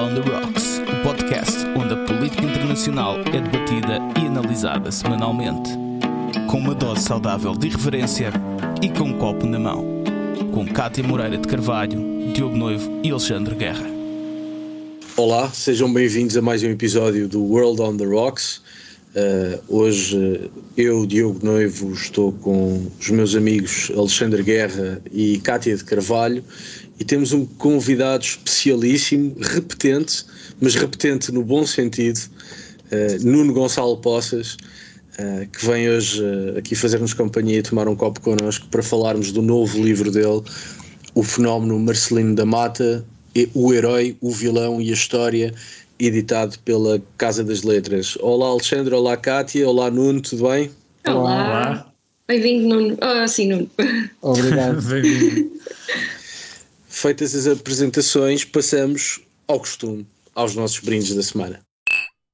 On the Rocks, o podcast onde a política internacional é debatida e analisada semanalmente. Com uma dose saudável de irreverência e com um copo na mão. Com Cátia Moreira de Carvalho, Diogo Noivo e Alexandre Guerra. Olá, sejam bem-vindos a mais um episódio do World on the Rocks. Uh, hoje eu, Diogo Noivo, estou com os meus amigos Alexandre Guerra e Cátia de Carvalho e temos um convidado especialíssimo, repetente, mas repetente no bom sentido, uh, Nuno Gonçalo Poças, uh, que vem hoje uh, aqui fazer-nos companhia e tomar um copo connosco para falarmos do novo livro dele, O Fenómeno Marcelino da Mata, O Herói, o Vilão e a História, editado pela Casa das Letras. Olá Alexandre, olá Kátia, olá Nuno, tudo bem? Olá. olá. Bem-vindo, Nuno. Oh, sim, Nuno. Obrigado. Bem-vindo. Feitas as apresentações, passamos ao costume, aos nossos brindes da semana.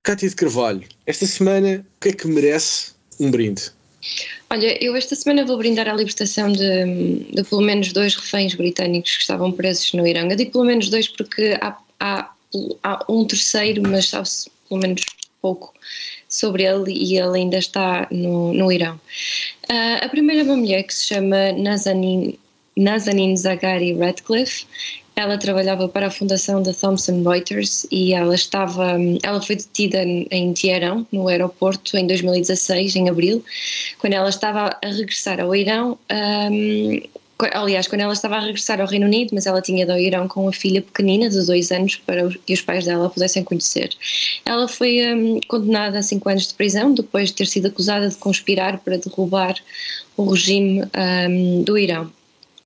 Cátia de Carvalho, esta semana o que é que merece um brinde? Olha, eu esta semana vou brindar a libertação de, de pelo menos dois reféns britânicos que estavam presos no Irão. Eu digo pelo menos dois porque há, há, há um terceiro, mas sabe-se pelo menos pouco sobre ele e ele ainda está no, no Irão. Uh, a primeira é uma mulher que se chama Nazanin Nazanin Zaghari Radcliffe. Ela trabalhava para a fundação da Thomson Reuters e ela estava, ela foi detida em Teherão, no aeroporto, em 2016, em abril, quando ela estava a regressar ao Irão. Um, aliás, quando ela estava a regressar ao Reino Unido, mas ela tinha ido ao Irão com uma filha pequenina de dois anos para que os pais dela pudessem conhecer. Ela foi condenada a cinco anos de prisão depois de ter sido acusada de conspirar para derrubar o regime do Irão.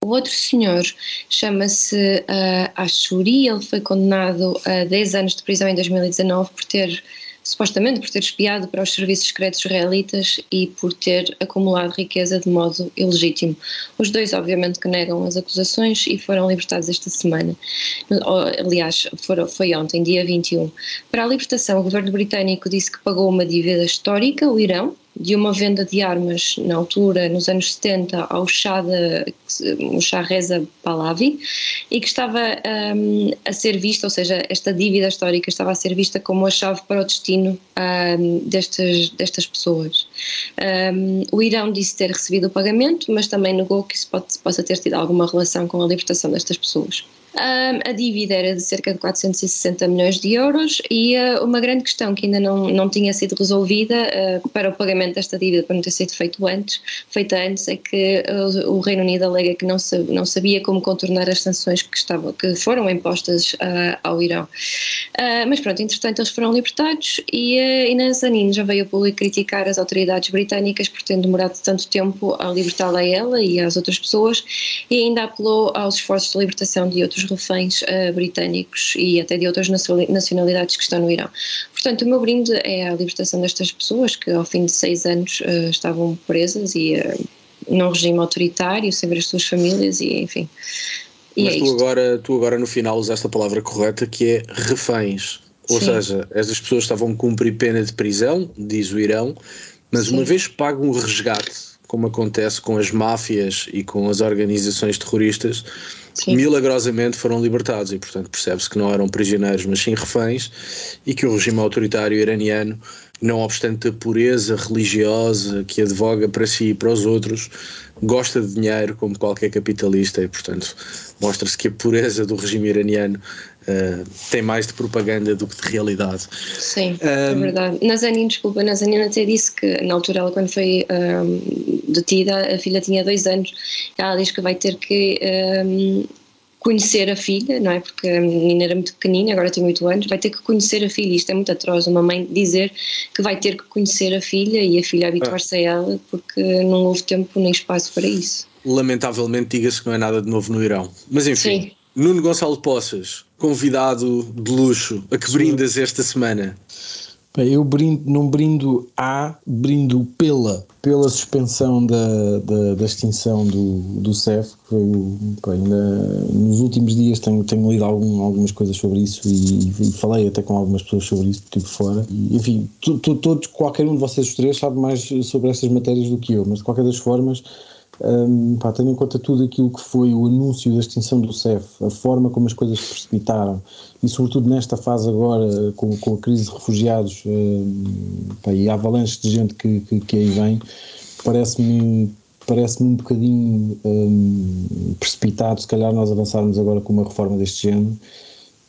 O outro senhor chama-se uh, Ashuri, ele foi condenado a 10 anos de prisão em 2019 por ter, supostamente, por ter espiado para os serviços secretos israelitas e por ter acumulado riqueza de modo ilegítimo. Os dois, obviamente, que negam as acusações e foram libertados esta semana. Aliás, foram, foi ontem, dia 21. Para a libertação, o governo britânico disse que pagou uma dívida histórica, o Irão, de uma venda de armas na altura, nos anos 70, ao Shah, de, o Reza Pahlavi, e que estava um, a ser vista, ou seja, esta dívida histórica estava a ser vista como a chave para o destino um, destas, destas pessoas. Um, o Irão disse ter recebido o pagamento, mas também negou que isso pode, possa ter tido alguma relação com a libertação destas pessoas. Um, a dívida era de cerca de 460 milhões de euros e uh, uma grande questão que ainda não, não tinha sido resolvida uh, para o pagamento desta dívida, para não ter sido feito antes, feita antes, é que uh, o Reino Unido alega que não, não sabia como contornar as sanções que, que foram impostas ao Irão. mas pronto, entretanto eles foram libertados e, uh, Nazanin já veio a público criticar as autoridades britânicas por terem demorado tanto tempo a libertá-la a ela e às outras pessoas e ainda apelou aos esforços de libertação de outros reféns uh, britânicos e até de outras nacionalidades que estão no Irão. Portanto, o meu brinde é a libertação destas pessoas que ao fim de seis anos uh, estavam presas e uh, num regime autoritário, sem ver as suas famílias e enfim. E Mas é tu, agora, tu agora no final usaste a palavra correta que é reféns. Ou Sim. seja, essas pessoas estavam a cumprir pena de prisão, diz o Irão, mas Sim. uma vez pagam um resgate, como acontece com as máfias e com as organizações terroristas, sim. milagrosamente foram libertados e, portanto, percebe-se que não eram prisioneiros, mas sim reféns e que o regime autoritário iraniano, não obstante a pureza religiosa que advoga para si e para os outros, gosta de dinheiro como qualquer capitalista e, portanto, mostra-se que a pureza do regime iraniano Uh, tem mais de propaganda do que de realidade. Sim, um, é verdade. Nazanin, desculpa, Nazanin até disse que na altura ela quando foi um, detida, a filha tinha dois anos, ela diz que vai ter que um, conhecer a filha, não é? Porque a menina era muito pequenina, agora tem oito anos, vai ter que conhecer a filha. Isto é muito atroz, uma mãe dizer que vai ter que conhecer a filha e a filha habituar-se a ela porque não houve tempo nem espaço para isso. Lamentavelmente, diga-se que não é nada de novo no Irão. Mas enfim. Sim. Nuno Gonçalo Poças, convidado de luxo, a que brindas esta semana? Eu brindo, não brindo a, brindo pela, pela suspensão da, da, da extinção do, do CEF, que foi, bem, na, nos últimos dias tenho, tenho lido algum, algumas coisas sobre isso e, e, falei até com algumas pessoas sobre isso, estive fora. E, enfim, todos, qualquer um de vocês três sabe mais sobre estas matérias do que eu, mas de qualquer das formas um, pá, tendo em conta tudo aquilo que foi o anúncio da extinção do CEF, a forma como as coisas se precipitaram. E sobretudo nesta fase agora com, com a crise de refugiados um, pá, e a avalanche de gente que, que, que aí vem, parece-me parece-me um bocadinho um, precipitado se calhar nós avançarmos agora com uma reforma deste género.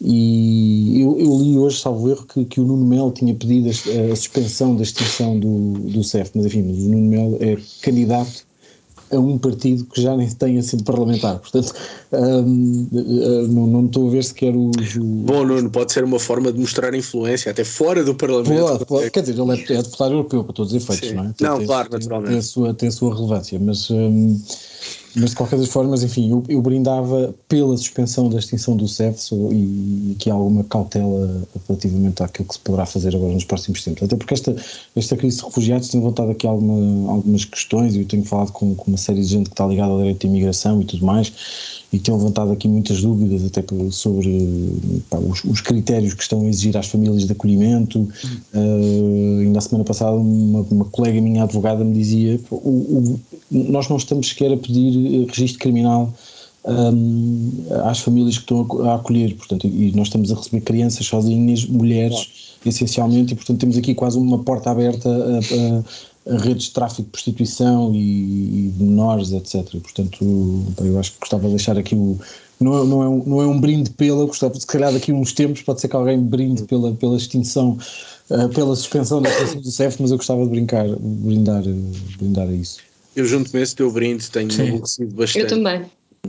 E eu, eu, li hoje, salvo erro, que, que o Nuno Melo tinha pedido a, a suspensão da extinção do, do CEF, mas enfim, o Nuno Melo é candidato a um partido que já nem tem assento parlamentar. Portanto, hum, não, não estou a ver sequer o, o. Bom, Nuno, pode ser uma forma de mostrar influência até fora do Parlamento. Pode, pode, quer dizer, ele é, é deputado europeu para todos os efeitos, Sim. não é? Não, tem, claro, naturalmente. Tem a sua, tem a sua relevância, mas. Hum, mas de qualquer das formas, enfim, eu, eu, brindava pela suspensão da extinção do CEF e, e que há alguma cautela relativamente àquilo que se poderá fazer agora nos próximos tempos. Até porque esta, esta crise de refugiados tem levantado aqui alguma, algumas questões e eu tenho falado com, com uma série de gente que está ligada ao direito de imigração e tudo mais e tem levantado aqui muitas dúvidas até sobre pá, os, os, critérios que estão a exigir às famílias de acolhimento. Uh, ainda a semana passada uma, uma, colega minha advogada me dizia o, o, nós não estamos sequer a pedir registro criminal um, às famílias que estão a, a acolher, portanto, e nós estamos a receber crianças sozinhas, mulheres, essencialmente, e portanto temos aqui quase uma porta aberta a, a redes de tráfico de prostituição e, e de menores, etc. portanto, eu acho que gostava de deixar aqui o. Não é, não, é um, não é um brinde pela, gostava se calhar daqui a uns tempos pode ser que alguém brinde pela, pela extinção, uh, pela suspensão da do CEF, mas eu gostava de brincar, brindar, brindar a isso. Eu junto-me a esse teu brinde, tenho aborrecido bastante. Eu também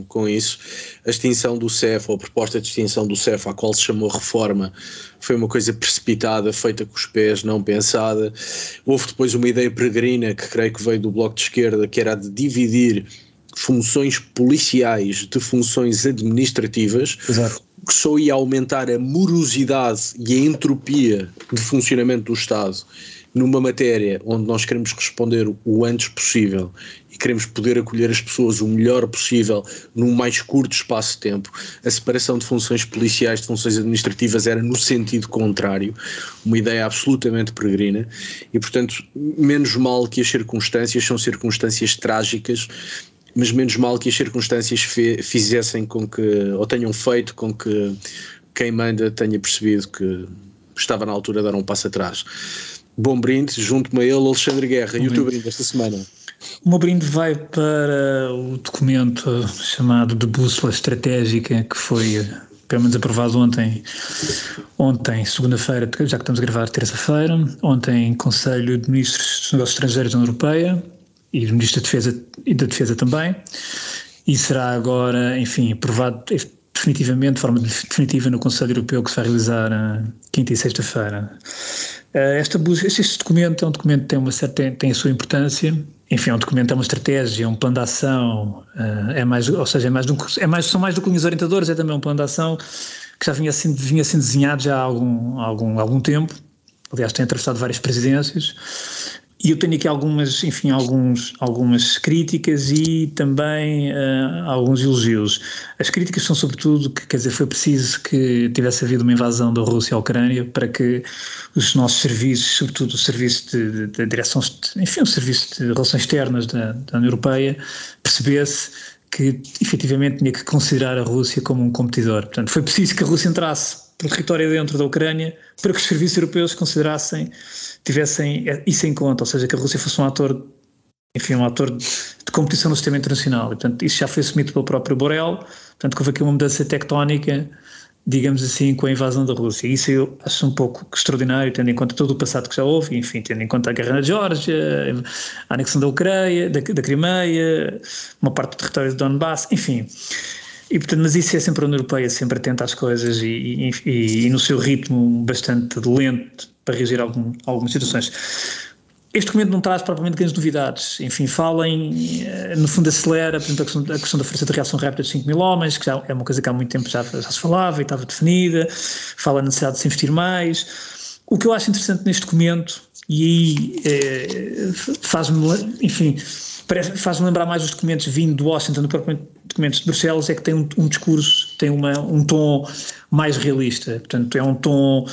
com isso. A extinção do CEF, ou a proposta de extinção do CEF, à qual se chamou reforma, foi uma coisa precipitada, feita com os pés, não pensada. Houve depois uma ideia peregrina, que creio que veio do Bloco de Esquerda, que era a de dividir funções policiais de funções administrativas. Exato. Que só ia aumentar a morosidade e a entropia de funcionamento do Estado numa matéria onde nós queremos responder o antes possível e queremos poder acolher as pessoas o melhor possível num mais curto espaço de tempo, a separação de funções policiais de funções administrativas era no sentido contrário, uma ideia absolutamente peregrina, e portanto, menos mal que as circunstâncias são circunstâncias trágicas mas menos mal que as circunstâncias fizessem com que, ou tenham feito com que quem manda tenha percebido que estava na altura de dar um passo atrás. Bom brinde, junto-me a ele, Alexandre Guerra. Bom e o teu brinde esta semana? O meu brinde vai para o documento chamado de Bússola Estratégica, que foi pelo menos aprovado ontem, ontem, segunda-feira, já que estamos a gravar terça-feira, ontem Conselho de Ministros dos Negócios Estrangeiros da União Europeia e do Ministro da Defesa e da Defesa também, e será agora, enfim, aprovado definitivamente, de forma definitiva no Conselho Europeu que se vai realizar uh, quinta e sexta-feira. Uh, esta, este documento é um documento que tem, uma certa, tem, tem a sua importância, enfim, é um documento, é uma estratégia, é um plano de ação, uh, é mais, ou seja, é mais, é mais, são mais do que linhas orientadoras, é também um plano de ação que já vinha sendo, vinha sendo desenhado já há algum, algum, algum tempo, aliás tem atravessado várias presidências, e eu tenho aqui algumas, enfim, alguns, algumas críticas e também uh, alguns elogios. As críticas são sobretudo que, quer dizer, foi preciso que tivesse havido uma invasão da Rússia à Ucrânia para que os nossos serviços, sobretudo o serviço de, de, de direção, enfim, o serviço de relações externas da, da União Europeia, percebesse que efetivamente tinha que considerar a Rússia como um competidor. Portanto, foi preciso que a Rússia entrasse pelo território dentro da Ucrânia para que os serviços europeus considerassem, tivessem isso em conta, ou seja, que a Rússia fosse um ator, enfim, um ator de, competição no sistema internacional. E, portanto, isso já foi assumido pelo próprio Borrell, portanto, houve aqui uma mudança tectónica, digamos assim, com a invasão da Rússia. Isso eu acho um pouco extraordinário, tendo em conta todo o passado que já houve, enfim, tendo em conta a guerra na Geórgia, a anexação da Ucrânia, da, da Crimeia, uma parte do território de Donbass, enfim. E, portanto, mas isso é sempre a União Europeia, sempre atenta às coisas e, e, e no seu ritmo bastante lento para reagir a algum, algumas situações. Este documento não traz propriamente grandes novidades. Enfim, fala em, eh, no fundo acelera, por exemplo, a questão, a questão da força de reação rápida de 5 mil homens, que já é uma coisa que há muito tempo já, já se falava e estava definida, fala na necessidade de se investir mais. O que eu acho interessante neste documento, e aí é, faz-me, enfim, faz-me lembrar mais os documentos vindo de Washington do documentos de Bruxelas, é que tem um, um discurso, tem uma, um tom mais realista. Portanto, é um tom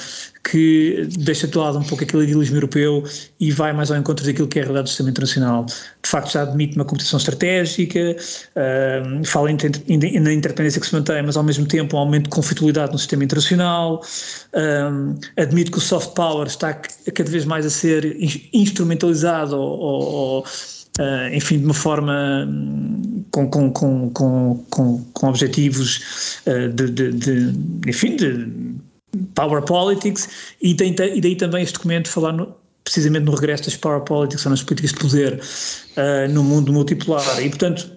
que deixa de lado um pouco aquele idealismo europeu e vai mais ao encontro daquilo que é a realidade do sistema internacional. De facto, já admite uma competição estratégica, uh, fala na independência que se mantém, mas ao mesmo tempo um aumento de conflitualidade no sistema internacional, admite que o soft power está cada vez mais a ser instrumentalizado ou, ou Uh, enfim, de uma forma com, com, com, com, com objetivos uh, de, de, de, enfim, de power politics e, tem, e daí também este documento falar no, precisamente no regresso das power politics ou nas políticas de poder uh, no mundo multipolar. E portanto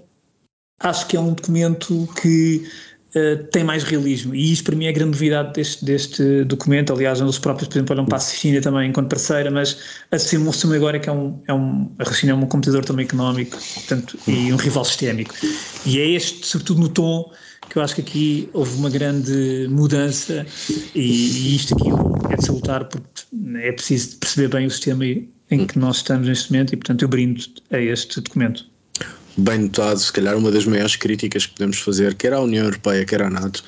acho que é um documento que uh, tem mais realismo. E isso para mim é a grande novidade deste, deste documento, aliás eles próprios por exemplo olham para a China também enquanto parceira mas assume agora que é um, é um, a China é um competidor também económico portanto, e um rival sistémico. E é este sobretudo no tom que eu acho que aqui houve uma grande mudança e, e isto aqui é de salutar porque é preciso perceber bem o sistema em que nós estamos neste momento e portanto eu brindo a este documento. Bem notado, se calhar uma das maiores críticas que podemos fazer, quer à União Europeia, quer à NATO,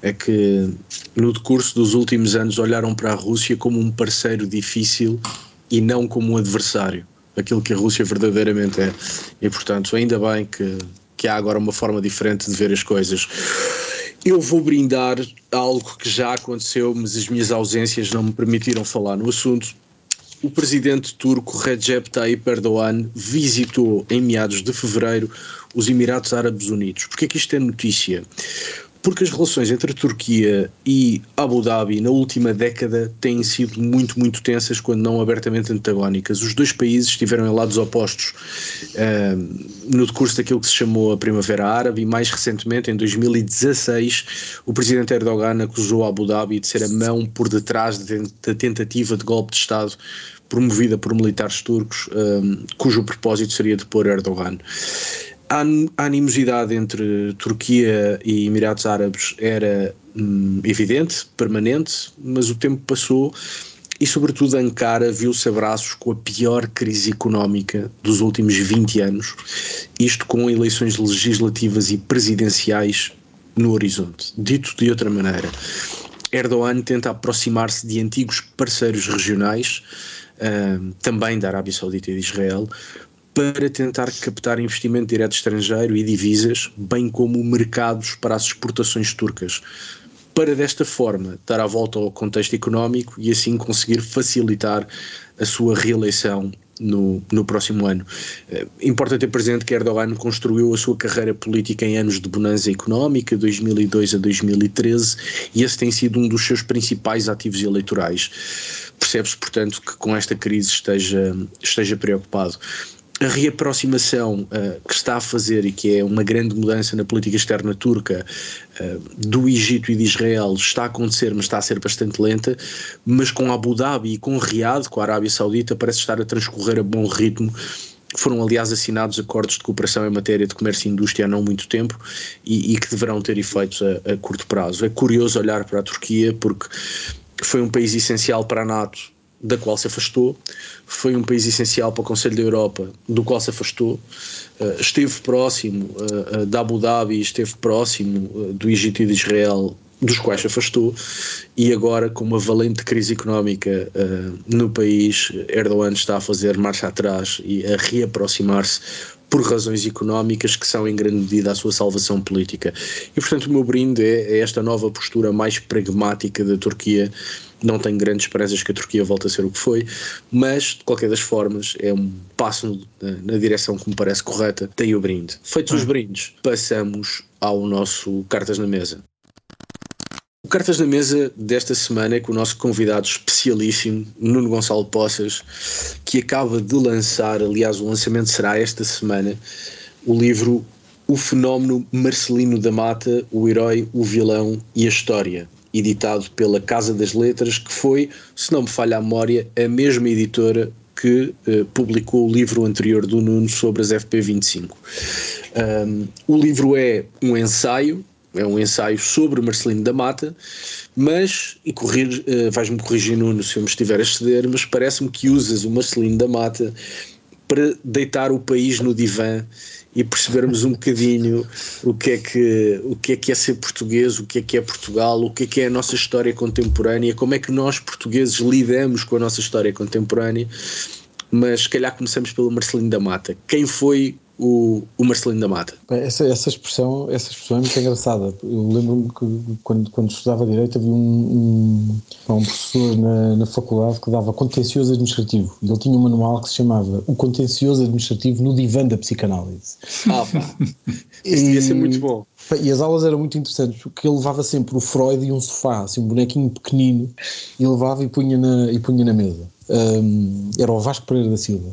é que no decurso dos últimos anos olharam para a Rússia como um parceiro difícil e não como um adversário, aquilo que a Rússia verdadeiramente é. E portanto, ainda bem que que há agora uma forma diferente de ver as coisas. Eu vou brindar algo que já aconteceu, mas as minhas ausências não me permitiram falar no assunto. O presidente turco Recep Tayyip Erdogan visitou em meados de fevereiro os Emirados Árabes Unidos. Porquê é que isto é notícia? Porque as relações entre a Turquia e Abu Dhabi na última década têm sido muito, muito tensas, quando não abertamente antagónicas. Os dois países estiveram em lados opostos uh, no decurso daquilo que se chamou a Primavera Árabe e, mais recentemente, em 2016, o presidente Erdogan acusou Abu Dhabi de ser a mão por detrás da tentativa de golpe de Estado promovida por militares turcos, uh, cujo propósito seria depor Erdogan a animosidade entre Turquia e Emirados Árabes era hum, evidente, permanente, mas o tempo passou e, sobretudo, Ankara viu-se a braços com a pior crise económica dos últimos 20 anos, isto com eleições legislativas e presidenciais no horizonte. Dito de outra maneira, Erdogan tenta aproximar-se de antigos parceiros regionais, uh, também da Arábia Saudita e de Israel, para tentar captar investimento direto estrangeiro e divisas, bem como mercados para as exportações turcas, para desta forma dar a volta ao contexto económico e assim conseguir facilitar a sua reeleição no, no próximo ano. Uh, importa ter presente que Erdogan construiu a sua carreira política em anos de bonança económica, 2002 a 2013, e esse tem sido um dos seus principais ativos eleitorais. Percebe-se, portanto, que com esta crise esteja, esteja preocupado a reaproximação uh, que está a fazer e que é uma grande mudança na política externa turca uh, do Egito e de Israel está a acontecer, mas está a ser bastante lenta, mas com Abu Dhabi e com Riad, com a Arábia Saudita, parece estar a transcorrer a bom ritmo. Foram, aliás, assinados acordos de cooperação em matéria de comércio e indústria há não muito tempo e, e que deverão ter efeitos a, a curto prazo. É curioso olhar para a Turquia porque foi um país essencial para a NATO da qual se afastou, foi um país essencial para o Conselho da Europa, do qual se afastou, uh, esteve próximo uh, da Abu Dhabi, esteve próximo do Egito e de Israel, dos quais se afastou, e agora, com uma valente crise económica no país, Erdogan está a fazer marcha atrás e a reaproximar-se por razões económicas que são em grande medida a sua salvação política. E portanto o meu brinde é, é esta nova postura mais pragmática da Turquia não tenho grandes esperanças que a Turquia volte a ser o que foi, mas de qualquer das formas é um passo na, direção que me parece correta. Tem o brinde. Feitos os ah. brindes, passamos ao nosso Cartas na Mesa. Cartas na Mesa desta semana é com o nosso convidado especialíssimo, Nuno Gonçalo Poças, que acaba de lançar, aliás, o lançamento será esta semana, o livro O Fenómeno Marcelino da Mata, o Herói, o Vilão e a História editado pela Casa das Letras, que foi, se não me falha a memória, a mesma editora que uh, publicou o livro anterior do Nuno sobre as FP25. Um, o livro é um ensaio, é um ensaio sobre Marcelino da Mata, mas, e corrigir, uh, vais-me corrigir Nuno se eu me estiver a exceder, mas parece-me que usas o Marcelino da Mata para deitar o país no divã e percebermos um bocadinho o que é que o que é que é ser português, o que é que é Portugal, o que é que é a nossa história contemporânea, como é que nós portugueses lidamos com a nossa história contemporânea. Mas se calhar começamos pelo Marcelino da Mata. Quem foi o, o Marcelino da Mata. Essa, essa, expressão, essa expressão é muito engraçada. Eu lembro-me que quando, quando estudava Direito havia um, um, um professor na, na, faculdade que dava contencioso administrativo. Ele tinha um manual que se chamava O Contencioso Administrativo no Divã da Psicanálise. Ah, pá. Isso devia ser muito bom. E as aulas eram muito interessantes, porque ele levava sempre o Freud e um sofá, assim, um bonequinho pequenino, e levava e punha na, e punha na mesa. Um, era o Vasco Pereira da Silva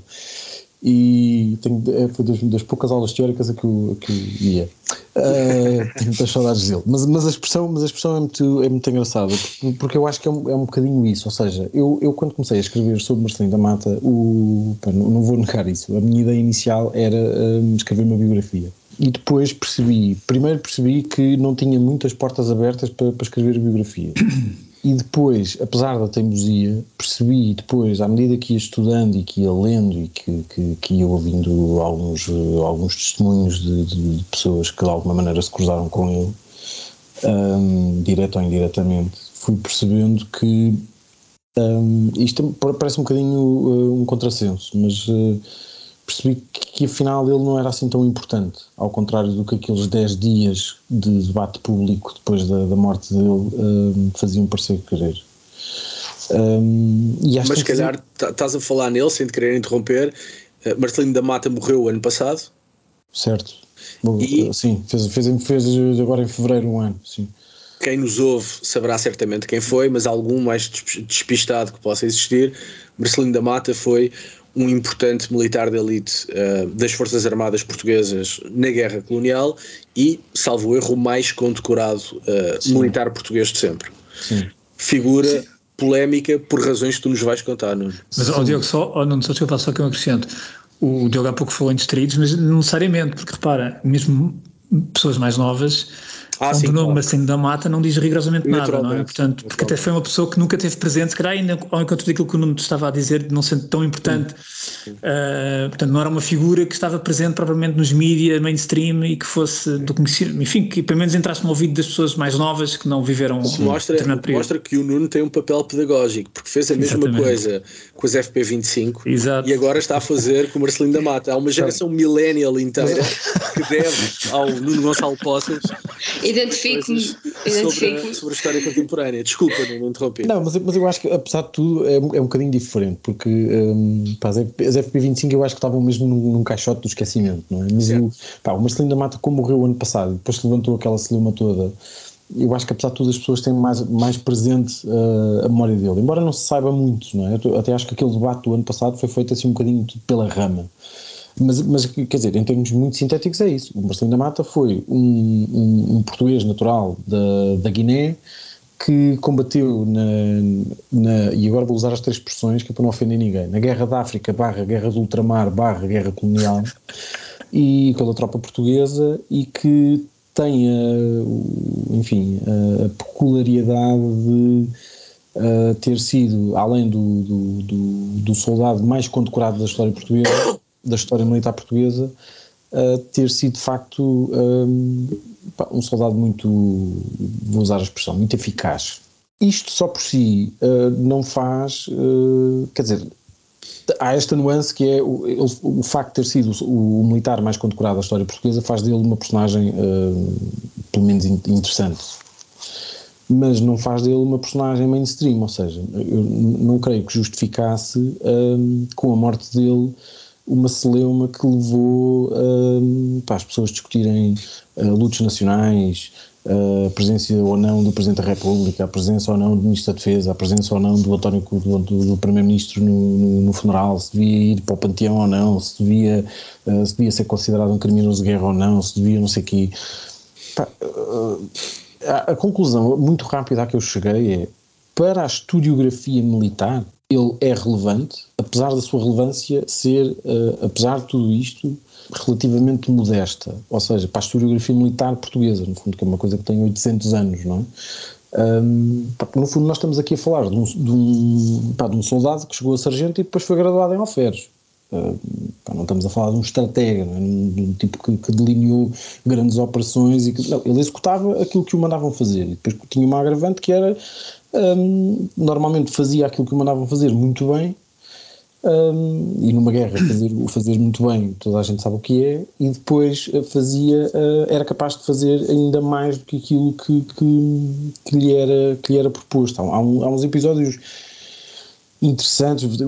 e tenho, é, foi das, das, poucas aulas teóricas a que eu, a que eu ia. Uh, tenho muitas saudades dele. Mas, mas, a expressão, mas a expressão é, muito, é muito engraçada, porque, eu acho que é um, é um bocadinho isso. Ou seja, eu, eu quando comecei a escrever sobre Marcelino da Mata, o, pá, não, não, vou negar isso, a minha ideia inicial era um, escrever uma biografia. E depois percebi, primeiro percebi que não tinha muitas portas abertas para, para escrever a biografia. E depois, apesar da teimosia, percebi depois, à medida que ia estudando e que ia lendo e que, que, que ia ouvindo alguns, alguns testemunhos de, de, pessoas que de alguma maneira se cruzaram com ele, um, direto ou indiretamente, fui percebendo que um, isto parece um bocadinho uh, um contrassenso, mas uh, percebi que afinal ele não era assim tão importante, ao contrário do que aqueles 10 dias de debate público depois da, da morte dele um, faziam parecer querer. Um, Mas se calhar estás a falar nele, sem te querer interromper, uh, Marcelino da Mata morreu o ano passado. Certo. E, sim, fez, fez, fez agora em fevereiro um ano, sim. Quem nos ouve saberá certamente quem foi, mas algum mais despistado que possa existir, Marcelino da Mata foi um importante militar de elite uh, das Forças Armadas Portuguesas na Guerra Colonial e, salvo erro, o mais condecorado uh, militar português de sempre. Sim. Figura polémica por razões que tu nos vais contar, Nuno. Mas, ó, Diogo, só, oh, não, só deixa eu falar só que eu acrescento. O Diogo há pouco falou em distraídos, mas não necessariamente, porque repara, mesmo pessoas mais novas ah, sim, nome claro. assim da mata não diz rigorosamente nada, não é? Portanto, porque até foi uma pessoa que nunca teve presente, se calhar ainda ao encontro daquilo que o Nuno estava a dizer, não sendo tão importante, uh, portanto, não era uma figura que estava presente provavelmente nos mídias mainstream e que fosse do conhecimento, enfim, que pelo menos entrasse no ouvido das pessoas mais novas que não viveram. O que mostra, o que, mostra que o Nuno tem um papel pedagógico, porque fez a mesma Exatamente. coisa com as FP25 Exato. e agora está a fazer com o Marcelino da Mata. Há uma geração millennial inteira que deve ao Nuno Gonçalo Poças Identifico-me. Sobre, sobre, a história contemporânea. Desculpa, não interrompi. Não, mas, mas eu acho que, apesar de tudo, é, é um bocadinho diferente, porque um, pá, as FP25 eu acho que estavam mesmo num, num, caixote do esquecimento, não é? Mas eu, pá, o Marcelino da Mata, como morreu ano passado, depois se levantou aquela celeuma toda, eu acho que apesar de tudo as pessoas têm mais, mais presente uh, a memória dele, embora não se saiba muito, não é? Eu até acho que aquele debate do ano passado foi feito assim um bocadinho pela rama. Mas, mas, quer dizer, em termos muito sintéticos, é isso. O Marcelino da Mata foi um, um, um português natural da, da Guiné que combateu na, na, e agora vou usar as três expressões que é para não ofender ninguém, na Guerra da África barra Guerra do Ultramar barra Guerra Colonial e pela tropa portuguesa e que tem a, enfim, a, a peculiaridade de ter sido, além do, do, do, do soldado mais condecorado da história portuguesa, da história militar portuguesa uh, ter sido de facto um, um, soldado muito, vou usar a expressão, muito eficaz. Isto só por si uh, não faz, uh, quer dizer, há esta nuance que é o, o, facto de ter sido o, o, militar mais condecorado da história portuguesa faz dele uma personagem pelo menos interessante mas não faz dele uma personagem mainstream, ou seja, eu não creio que justificasse com a morte dele uma celeuma que levou um, para as pessoas discutirem uh, lutas nacionais, uh, a presença ou não do Presidente da República, a presença ou não do Ministro da Defesa, a presença ou não do António do, do, Primeiro-Ministro no, no, no, funeral, se devia ir para o panteão ou não, se devia, uh, se devia ser considerado um criminoso de guerra ou não, se devia não sei o quê. Uh, a, a conclusão muito rápida a que eu cheguei é para a historiografia militar ele é relevante, apesar da sua relevância ser, uh, apesar de tudo isto, relativamente modesta, ou seja, para a historiografia militar portuguesa, no fundo, que é uma coisa que tem 800 anos, não é? Um, no fundo, nós estamos aqui a falar de um, de, um, pá, de um, soldado que chegou a sargento e depois foi graduado em alferes. Não estamos a falar de um estratega, é? de um tipo que, que, delineou grandes operações e que, não, ele executava aquilo que o mandavam fazer. E depois tinha uma agravante que era um, normalmente fazia aquilo que o mandavam fazer muito bem. Um, e numa guerra fazer, fazer muito bem, toda a gente sabe o que é, e depois fazia, uh, era capaz de fazer ainda mais do que aquilo que, que, que lhe, era, que lhe era proposto. Há, um, há uns episódios interessantes.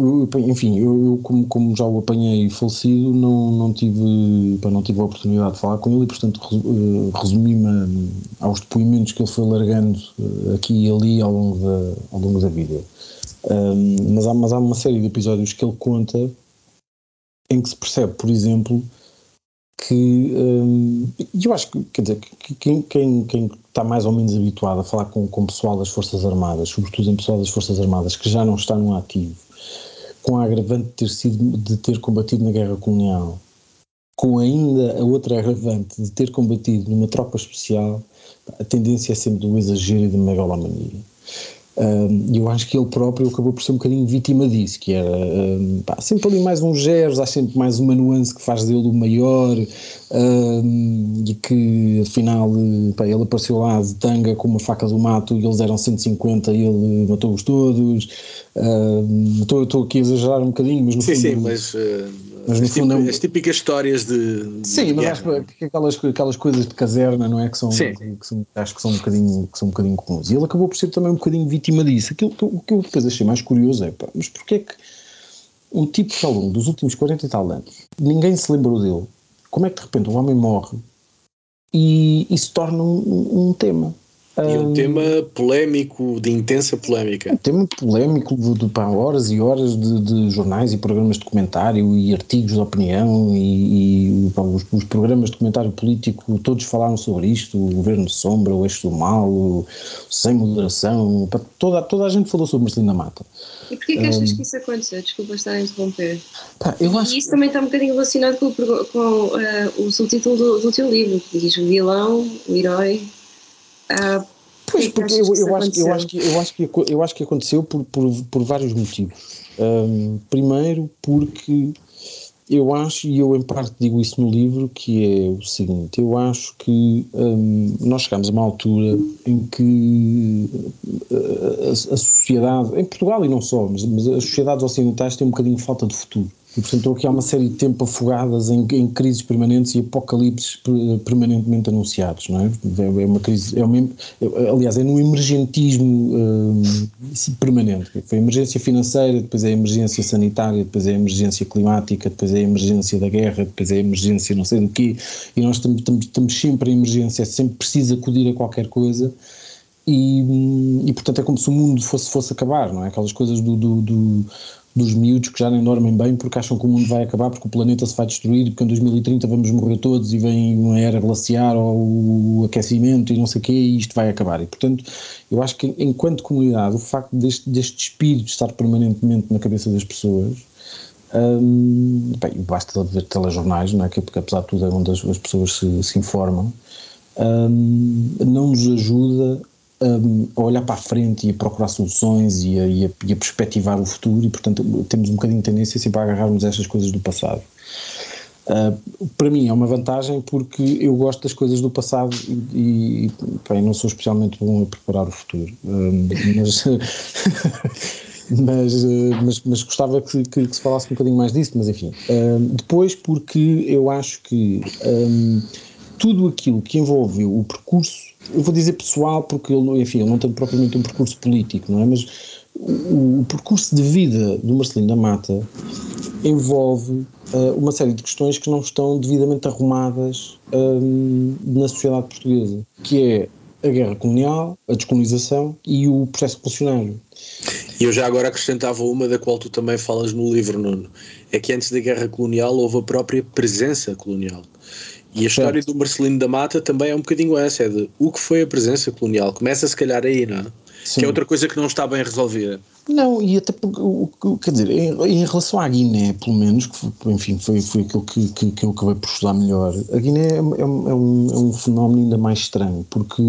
enfim, eu, como, como já o apanhei falecido, não, não, tive, pá, não tive a oportunidade de falar com ele e, portanto, eh, resumi-me aos depoimentos que ele foi largando eh, aqui e ali ao longo da, ao longo da vida. Um, mas, há, mas há uma série de episódios que ele conta em que se percebe, por exemplo, que um, eu acho que, quer dizer, que quem, quem, quem, está mais ou menos habituado a falar com, com pessoal das Forças Armadas, sobretudo em pessoal das Forças Armadas que já não está no ativo, com a agravante de ter, sido, de ter combatido na guerra colonial, com ainda a outra agravante de ter combatido numa tropa especial, a tendência é sempre do exagero e da megalomania. E eu acho que ele próprio acabou por ser um bocadinho vítima disso, que era um, pá, sempre ali mais uns zeros, há sempre mais uma nuance que faz dele o maior um, e que afinal pá, ele apareceu lá de tanga com uma faca do mato e eles eram 150 e ele matou-os todos. Estou aqui a exagerar um bocadinho, mas no sim, fundo. Sim, mas. Uh mas as, típicas, é as típicas histórias de. de sim, mas acho que aquelas, aquelas coisas de caserna, não é? Que são, que, que são, acho que são, um bocadinho, que são um bocadinho comuns. E ele acabou por ser também um bocadinho vítima disso. Aquilo, o que eu depois achei mais curioso é, pá, mas porquê é que um tipo que ao longo dos últimos 40 e tal anos ninguém se lembrou dele, como é que de repente o homem morre e, se torna um, um tema? E um tema polémico, de intensa polémica. Um tema polémico de, de pá, horas e horas de, de, jornais e programas de comentário e artigos de opinião e, e pá, os, os, programas de comentário político todos falaram sobre isto, o governo de sombra, o eixo do mal, o, sem moderação, pá, toda, toda a gente falou sobre Marcelino da Mata. E porquê que achas um, que isso aconteceu? Desculpa estar a interromper. Pá, eu acho e isso também está um bocadinho relacionado com, com uh, o subtítulo do, do teu livro, que diz o vilão, o herói Uh, pois, porque eu, eu, acho, eu, acho que, eu, acho que, eu acho que aconteceu por, por, por vários motivos. Um, primeiro, porque eu acho, e eu em parte digo isso no livro, que é o seguinte: eu acho que nós chegamos a uma altura em que a, a, a, sociedade, em Portugal e não só, mas, mas as sociedades ocidentais têm um bocadinho de falta de futuro. E, portanto, aqui há uma série de tempo afogadas em, em crises permanentes e apocalipses permanentemente anunciados, não é? É uma crise, é uma, aliás, é num emergentismo um, permanente. Foi a emergência financeira, depois é a emergência sanitária, depois é a emergência climática, depois é a emergência da guerra, depois é a emergência não sei do quê, e nós estamos, estamos, sempre em emergência, é sempre preciso acudir a qualquer coisa. E, e, portanto é como se o mundo fosse, fosse acabar, não é? Aquelas coisas do, do, do dos miúdos que já nem dormem bem porque acham que o mundo vai acabar, porque o planeta se vai destruir, porque em 2030 vamos morrer todos e vem uma era glaciar ou o aquecimento e não sei o quê e isto vai acabar. E portanto, eu acho que enquanto comunidade, o facto deste, deste espírito estar permanentemente na cabeça das pessoas, hum, bem, basta ver telejornais, não é? porque apesar de tudo é onde as, as pessoas se, se informam, hum, não nos ajuda a olhar para a frente e a procurar soluções e a, e, a, e a, perspectivar o futuro e portanto temos um bocadinho de tendência sempre a agarrarmos estas coisas do passado. Uh, para mim é uma vantagem porque eu gosto das coisas do passado e, e bem, não sou especialmente bom a preparar o futuro, uh, mas, mas, uh, mas, mas, gostava que, que, que, se falasse um bocadinho mais disso, mas enfim. depois porque eu acho que um, tudo aquilo que envolveu o percurso eu vou dizer pessoal porque ele, enfim, ele não tem propriamente um percurso político, não é? Mas o, o percurso de vida do Marcelino da Mata envolve uh, uma série de questões que não estão devidamente arrumadas um, na sociedade portuguesa, que é a guerra colonial, a descolonização e o processo revolucionário. E eu já agora acrescentava uma da qual tu também falas no livro, Nuno. É que antes da guerra colonial houve a própria presença colonial. E a história do Marcelino da Mata também é um bocadinho essa, é de o que foi a presença colonial. Começa se calhar aí, não é? Sim. Que é outra coisa que não está bem resolvida. Não, e até porque, quer dizer, em, relação à Guiné, pelo menos, que foi, enfim, foi, foi aquilo que, que, que eu acabei por estudar melhor, a Guiné é, é, é, um, é um fenómeno ainda mais estranho, porque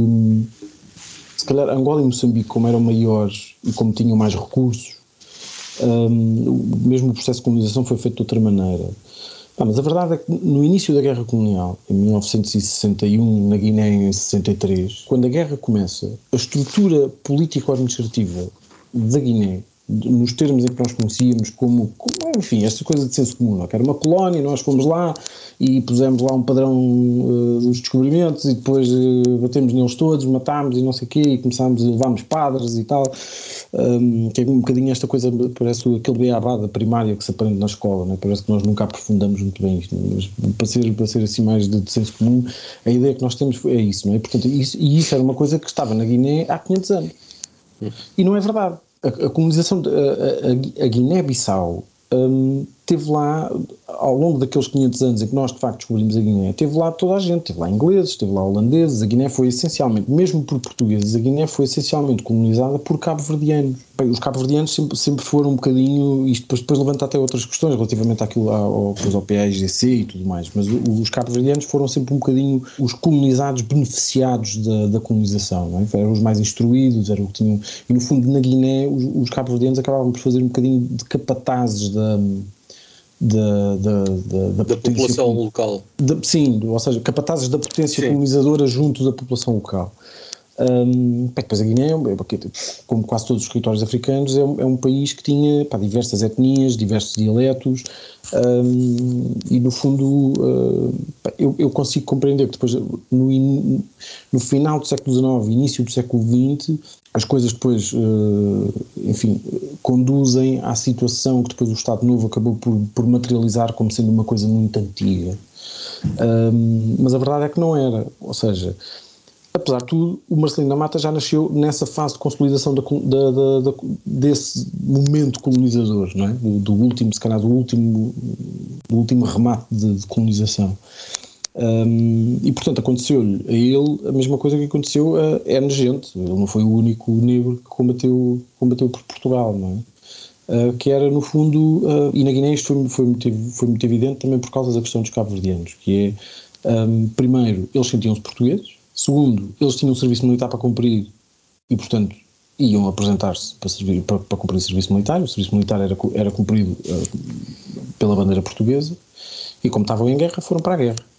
se calhar Angola e Moçambique, como eram maiores e como tinham mais recursos, Um, mesmo o processo de colonização foi feito de outra maneira. Mas a verdade é que no início da Guerra Colonial, em 1961, na Guiné em 63, quando a guerra começa, a estrutura político-administrativa da Guiné nos termos em que nós conhecíamos como, como enfim, esta coisa de senso comum? É? que era uma colónia, nós fomos lá e pusemos lá um padrão uh, dos descobrimentos e depois uh, batemos neles todos, matámos e não sei o quê e começámos a levarmos padres e tal, um, que é um bocadinho esta coisa, parece aquele beabá da primária que se aprende na escola, né? parece que nós nunca aprofundamos muito bem isto, mas para ser, para ser assim mais de, de senso comum, a ideia que nós temos é isso, não é? Portanto, isso, e isso era uma coisa que estava na Guiné há 500 anos. E não é verdade a, a colonização, a, a, a Guiné-Bissau um, teve lá, ao longo daqueles 500 anos em que nós de facto descobrimos a Guiné, teve lá toda a gente, teve lá ingleses, teve lá holandeses, a Guiné foi essencialmente, mesmo por portugueses, a Guiné foi essencialmente colonizada por cabo-verdianos. Os cabo-verdianos sempre, sempre foram um bocadinho, isto depois, depois levanta até outras questões relativamente àquilo, ao, depois ao PAIGC e tudo mais, mas os cabo-verdianos foram sempre um bocadinho os colonizados beneficiados da, da colonização, é? eram os mais instruídos, eram que tinham, e no fundo na Guiné os, os cabo-verdianos acabavam por fazer um bocadinho de capatazes da da, da, da, da, da população local. sim, ou seja, capatazes da potência sim. colonizadora junto da população local. Um, depois a Guiné, como quase todos os territórios africanos, é um, é um país que tinha pá, diversas etnias, diversos dialetos, um, e no fundo uh, eu, eu, consigo compreender que depois, no, in, no final do século XIX, início do século XX, as coisas depois, uh, enfim, conduzem à situação que depois o Estado Novo acabou por, por materializar como sendo uma coisa muito antiga. Um, mas a verdade é que não era, ou seja, apesar de tudo, o Marcelino da Mata já nasceu nessa fase de consolidação da, da, da, desse momento colonizador, não é? Do, do, último, se calhar, do último, do último remate de, de colonização. Um, e portanto aconteceu-lhe a ele a mesma coisa que aconteceu a N gente. Ele não foi o único negro que combateu, combateu por Portugal, não é? Uh, que era no fundo, uh, e na Guiné isto foi, foi, muito, foi muito evidente também por causa da questão dos cabo-verdianos, que é, um, primeiro, eles sentiam-se portugueses, segundo, eles tinham um serviço militar para cumprir e, portanto, iam apresentar-se para, servir, para, para cumprir o serviço militar, o serviço militar era, era cumprido uh, pela bandeira portuguesa, e como estavam em guerra, foram para a guerra.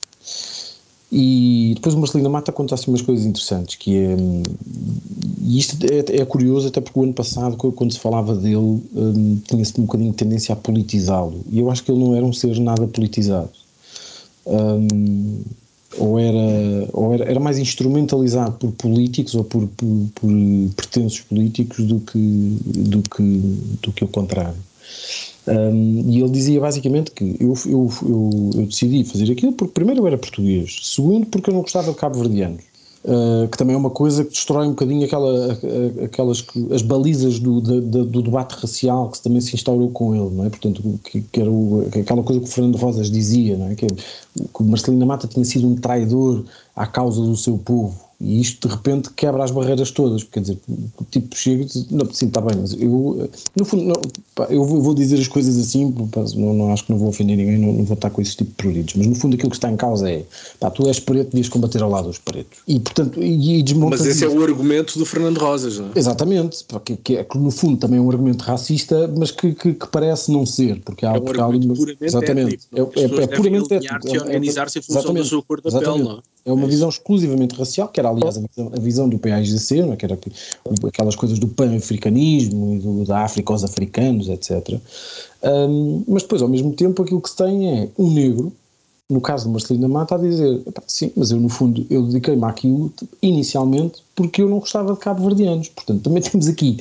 E depois o Marcelino Mata conta assim umas coisas interessantes, que é, e isto é, é, curioso até porque o ano passado, quando se falava dele, um, tinha-se um bocadinho de tendência a politizá-lo, e eu acho que ele não era um ser nada politizado. Um, ou era, ou era, era mais instrumentalizado por políticos ou por, por, por pretensos políticos do que, do que, do que o contrário. Um, e ele dizia basicamente que eu, eu, eu, eu, decidi fazer aquilo porque, primeiro, eu era português, segundo, porque eu não gostava de cabo-verdianos. Uh, que também é uma coisa que destrói um bocadinho aquela, aquelas as balizas do, do, do, debate racial que também se instaurou com ele, não é? Portanto, que, que era o, aquela coisa que o Fernando Rosas dizia, não é? Que, que o Marcelino Mata tinha sido um traidor à causa do seu povo e isto de repente quebra as barreiras todas, quer dizer, o tipo chega e diz, não, sim, está bem, mas eu, no fundo, não, pá, eu vou, dizer as coisas assim, pá, não, não, acho que não vou ofender ninguém, não, não, vou estar com esse tipo de pruridos, mas no fundo aquilo que está em causa é, pá, tu és preto, devias combater ao lado dos pretos. E portanto, e, e Mas esse é o argumento do Fernando Rosas, não é? Exatamente, porque, que, é, que no fundo também é um argumento racista, mas que, que, que parece não ser, porque há, é um porque há ali, exatamente, é, é, é, puramente étnico. É, organizar-se em função cor da pele, não é? É uma visão exclusivamente racial, que era aliás a visão, a visão do PAIGC, é? que era aquelas coisas do pan-africanismo e do, da África aos africanos, etc. Um, mas depois, ao mesmo tempo, aquilo que se tem é um negro, no caso do Marcelino Mata, a dizer: sim, mas eu no fundo eu dediquei-me àquilo inicialmente porque eu não gostava de cabo-verdianos. Portanto, também temos aqui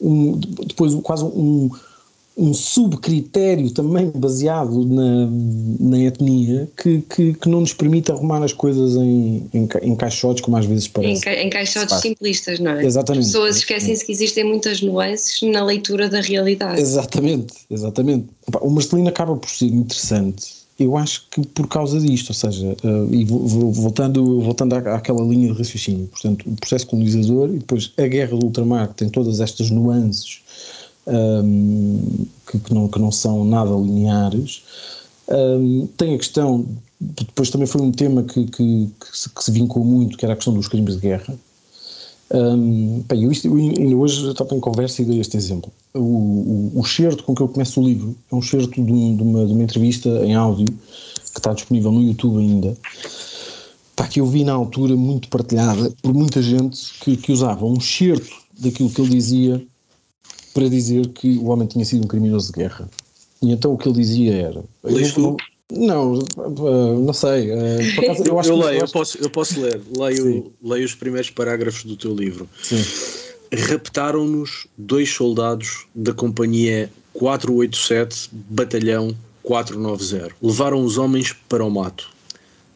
um, depois quase um um subcritério também baseado na, na etnia que, que, que, não nos permite arrumar as coisas em, em, em caixotes, como às vezes parece. Em, em caixotes simplistas, não é? Exatamente. As pessoas esquecem-se que existem muitas nuances na leitura da realidade. Exatamente, exatamente. O Marcelino acaba por ser interessante. Eu acho que por causa disto, ou seja, uh, e voltando, voltando à, àquela linha de raciocínio, portanto, o processo colonizador e depois a guerra do ultramar, que tem todas estas nuances um, que, que, não, que não são nada lineares. Um, tem a questão, depois também foi um tema que, que, que, se, que se vincou muito, que era a questão dos crimes de guerra. Um, bem, eu, isto, eu hoje estava em conversa e dei este exemplo. O, o, o certo com que eu começo o livro é um certo de, um, de, uma, de uma entrevista em áudio que está disponível no YouTube ainda. Que eu vi na altura muito partilhada por muita gente que, que usava um certo daquilo que ele dizia para dizer que o homem tinha sido um criminoso de guerra. E então o que ele dizia era. Não, não, não sei. Acaso, eu, acho eu leio, eu, posso, eu posso ler. Leio, leio os primeiros parágrafos do teu livro. Raptaram-nos dois soldados da companhia 487, batalhão 490. Levaram os homens para o mato.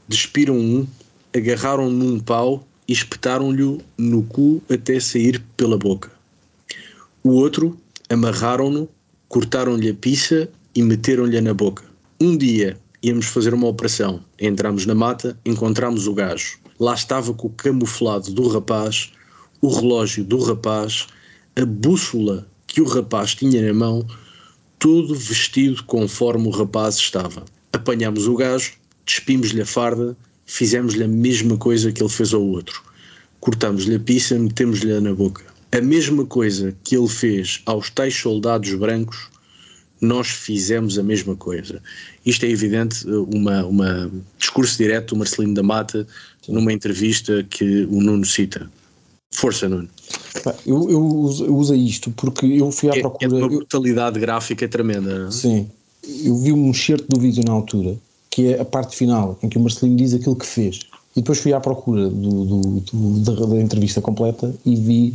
Despiram um, agarraram num pau e espetaram-lhe no cu até sair pela boca. O outro amarraram-no, cortaram-lhe a pizza e meteram-lhe na boca. Um dia íamos fazer uma operação. Entramos na mata, encontramos o gajo. Lá estava com o camuflado do rapaz, o relógio do rapaz, a bússola que o rapaz tinha na mão, todo vestido conforme o rapaz estava. Apanhámos o gajo, despimos-lhe a farda, fizemos-lhe a mesma coisa que ele fez ao outro. Cortámos-lhe a pizza, metemos-lhe na boca. A mesma coisa que ele fez aos tais soldados brancos, nós fizemos a mesma coisa. Isto é evidente, uma, uma discurso direto do Marcelino da Mata numa entrevista que o Nuno cita. Força, Nuno. Eu, eu, uso, isto porque eu fui à é, procura. É uma brutalidade eu, gráfica tremenda. Não? É? Sim. Eu vi um excerto do vídeo na altura, que é a parte final, em que o Marcelino diz aquilo que fez. E depois fui à procura do, do, do da, da entrevista completa e vi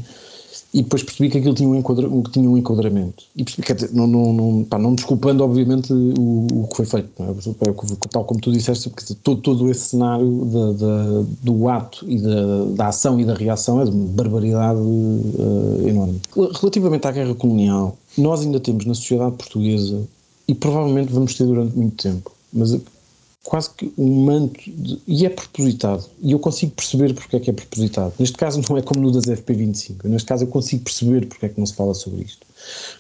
e depois percebi que aquilo tinha um, enquadra, tinha um enquadramento. E percebi, quer dizer, não, não, não, pá, não desculpando, obviamente, o, o que foi feito, é? tal como tu disseste, porque todo, todo esse cenário de, do ato e da, da ação e da reação é de uma barbaridade uh, enorme. Relativamente à guerra colonial, nós ainda temos na sociedade portuguesa, e provavelmente vamos ter durante muito tempo, mas quase que um manto de, e é propositado e eu consigo perceber porque é que é propositado. Neste caso não é como no das FP25 neste caso eu consigo perceber porque é que não se fala sobre isto.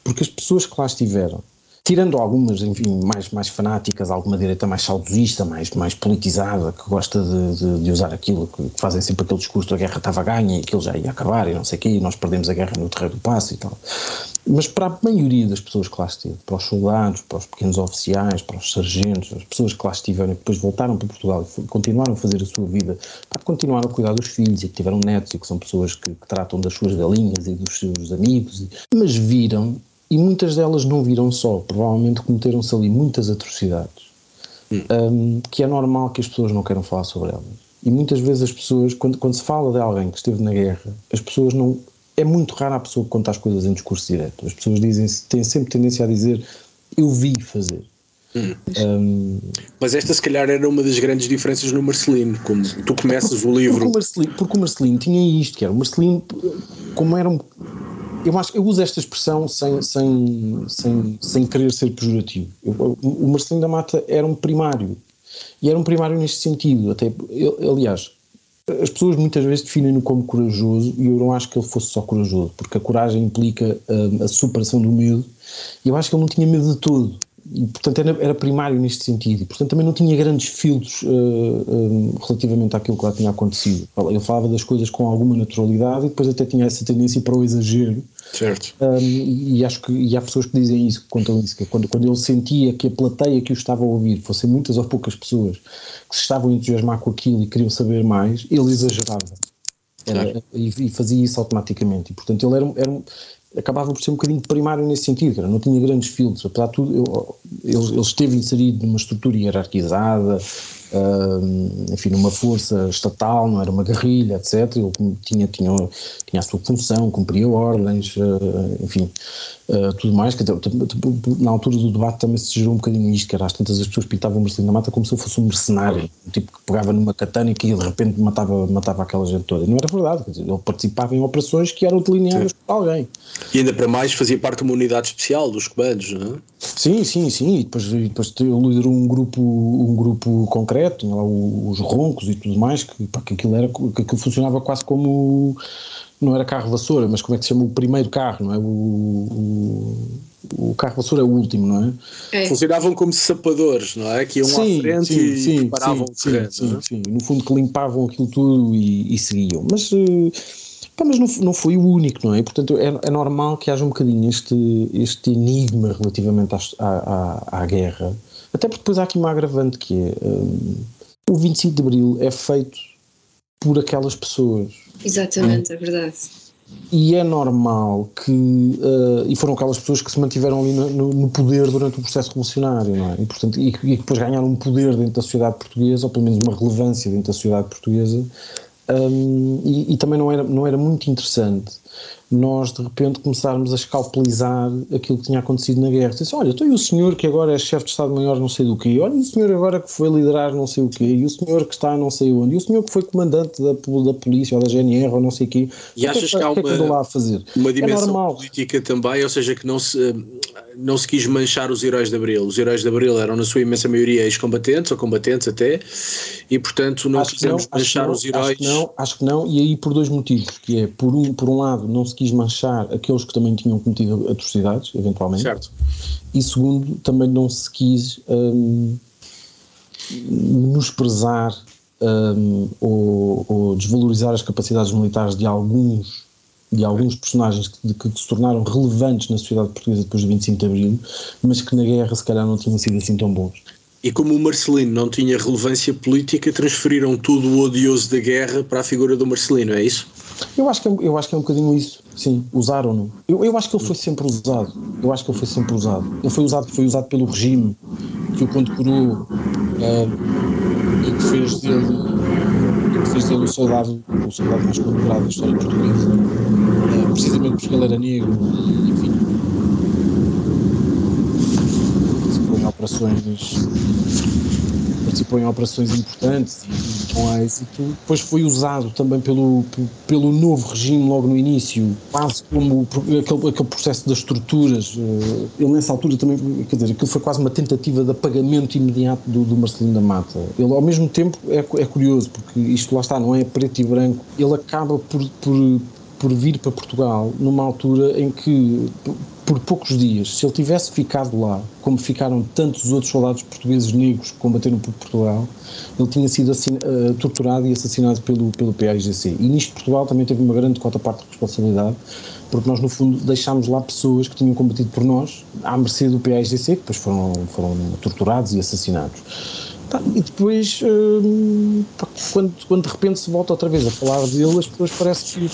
Porque as pessoas que lá estiveram tirando algumas, enfim, mais, mais fanáticas, alguma direita mais saudosista, mais, mais politizada, que gosta de, de, de usar aquilo, que, fazem sempre aquele discurso da guerra estava ganha e aquilo já ia acabar e não sei o quê, e nós perdemos a guerra no terreno do passo e tal. Mas para a maioria das pessoas que lá esteve, para os soldados, para os pequenos oficiais, para os sargentos, as pessoas que lá estiveram e depois voltaram para Portugal e continuaram a fazer a sua vida, para continuar a cuidar dos filhos e que tiveram netos e que são pessoas que, que tratam das suas galinhas e dos seus amigos, mas viram e muitas delas não viram só, provavelmente cometeram-se ali muitas atrocidades, hum. um, que é normal que as pessoas não queiram falar sobre elas. E muitas vezes as pessoas, quando, quando se fala de alguém que esteve na guerra, as pessoas não. É muito raro a pessoa que conta as coisas em discurso direto. As pessoas dizem, têm sempre tendência a dizer eu vi fazer. Hum. Um, Mas esta, se calhar, era uma das grandes diferenças no Marcelino. Como tu começas porque, o livro. Porque o, Marcelino, porque o Marcelino tinha isto, que era o Marcelino, como era um, eu acho eu uso esta expressão sem, sem, sem, sem querer ser pejorativo. O Marcelino da Mata era um primário. E era um primário neste sentido. Até, eu, aliás, as pessoas muitas vezes definem-no como corajoso e eu não acho que ele fosse só corajoso, porque a coragem implica a, a superação do medo. E eu acho que ele não tinha medo de todo e portanto era, era, primário neste sentido e portanto também não tinha grandes filtros uh, uh, relativamente àquilo que lá tinha acontecido ele falava das coisas com alguma naturalidade e depois até tinha essa tendência para o exagero certo. Um, e acho que e há pessoas que dizem isso que contam isso que é quando, quando ele sentia que a plateia que o estava a ouvir fossem muitas ou poucas pessoas que se estavam a entusiasmar com aquilo e queriam saber mais ele exagerava. Era, e, e, fazia isso automaticamente. E portanto ele era, era acabava por ser um bocadinho primário nesse sentido, não tinha grandes filtros, apesar de tudo, eu, ele, ele, esteve inserido numa estrutura hierarquizada, uh, enfim, numa força estatal, não era uma guerrilha, etc. Ele tinha, tinha, tinha a sua função, cumpria ordens, uh, enfim, uh, tudo mais. Que, na altura do debate também se gerou um bocadinho isto, que era às tantas as pessoas pintavam o Marcelino da Mata como se ele fosse um mercenário, um tipo que pegava numa katana e que de repente matava, matava aquela gente toda. Não era verdade, dizer, ele participava em operações que eram delineadas Sim. por alguém. E ainda para mais fazia parte de uma unidade especial dos comandos, não é? Sim, sim, sim. E depois, e depois liderou um grupo, um grupo concreto, tinha lá os roncos e tudo mais, que, pá, que, aquilo, era, que aquilo funcionava quase como. Não era carro vassoura, mas como é que se chama o primeiro carro, não é? O, o, o carro vassoura é o último, não é? é? Funcionavam como sapadores, não é? Que iam sim, à frente sim, e sim, preparavam sim, o terreno. Sim, é? sim, no fundo que limpavam aquilo tudo e, e seguiam. Mas. Pá, mas não, não foi o único, não é? Portanto, é, é normal que haja um bocadinho este, este enigma relativamente à, à, à, guerra. Até porque depois há aqui uma agravante que é um, o 25 de Abril é feito por aquelas pessoas. Exatamente, é, é verdade. E é normal que. Uh, e foram aquelas pessoas que se mantiveram ali no, no, poder durante o processo revolucionário, não é? E, portanto, e, e que depois ganharam um poder dentro da sociedade portuguesa, ou pelo menos uma relevância dentro da sociedade portuguesa, um, e, e, também não era, não era muito interessante nós de repente começarmos a escalpelizar aquilo que tinha acontecido na guerra. Disse, olha, então e o senhor que agora é chefe de Estado-Maior não sei do quê, olha o senhor agora que foi liderar não sei o quê, e o senhor que está não sei onde, e o senhor que foi comandante da, da polícia ou da GNR ou não sei o quê. E achas que, que, há uma, que é que lá a fazer? uma dimensão é política também, ou seja, que não se, não se quis manchar os heróis de Abril. Os heróis de Abril eram na sua imensa maioria ex-combatentes ou combatentes até, e portanto não acho quisemos não, manchar não, os heróis. Acho que, não, acho que não, e aí por dois motivos, que é, por um, por um lado, não se quis manchar aqueles que também tinham cometido atrocidades, eventualmente. Certo. E segundo, também não se quis um, menosprezar um, ou, ou, desvalorizar as capacidades militares de alguns de alguns personagens que, que, se tornaram relevantes na sociedade portuguesa depois do 25 de Abril, mas que na guerra se calhar não tinham sido assim tão bons. E como o Marcelino não tinha relevância política, transferiram tudo o odioso da guerra para a figura do Marcelino, é isso? Eu acho que, é, eu acho que é um bocadinho isso, sim, usaram-no. Eu, eu acho que ele foi sempre usado, eu acho que ele foi sempre usado. Ele foi usado, foi usado pelo regime que o condecorou uh, e que fez dele, que fez dele o soldado, o soldado mais condecorado da história portuguesa, uh, precisamente porque ele era negro, enfim. Operações participou em operações importantes e, com êxito. Depois foi usado também pelo, pelo novo regime logo no início, quase como aquele, aquele processo das estruturas. Eh, ele nessa altura também, quer dizer, aquilo foi quase uma tentativa de apagamento imediato do, do Marcelino da Mata. Ele ao mesmo tempo é, é curioso, porque isto lá está, não é preto e branco, ele acaba por, por por vir para Portugal numa altura em que por poucos dias, se ele tivesse ficado lá, como ficaram tantos outros soldados portugueses negros que combateram por Portugal, ele tinha sido assim, uh, torturado e assassinado pelo, pelo PAIGC. E nisto Portugal também teve uma grande cota parte de responsabilidade, porque nós no fundo deixámos lá pessoas que tinham combatido por nós, à mercê do PAIGC, que depois foram, foram torturados e assassinados. E depois, uh, quando, quando de repente se volta outra vez a falar dele, as pessoas parecem que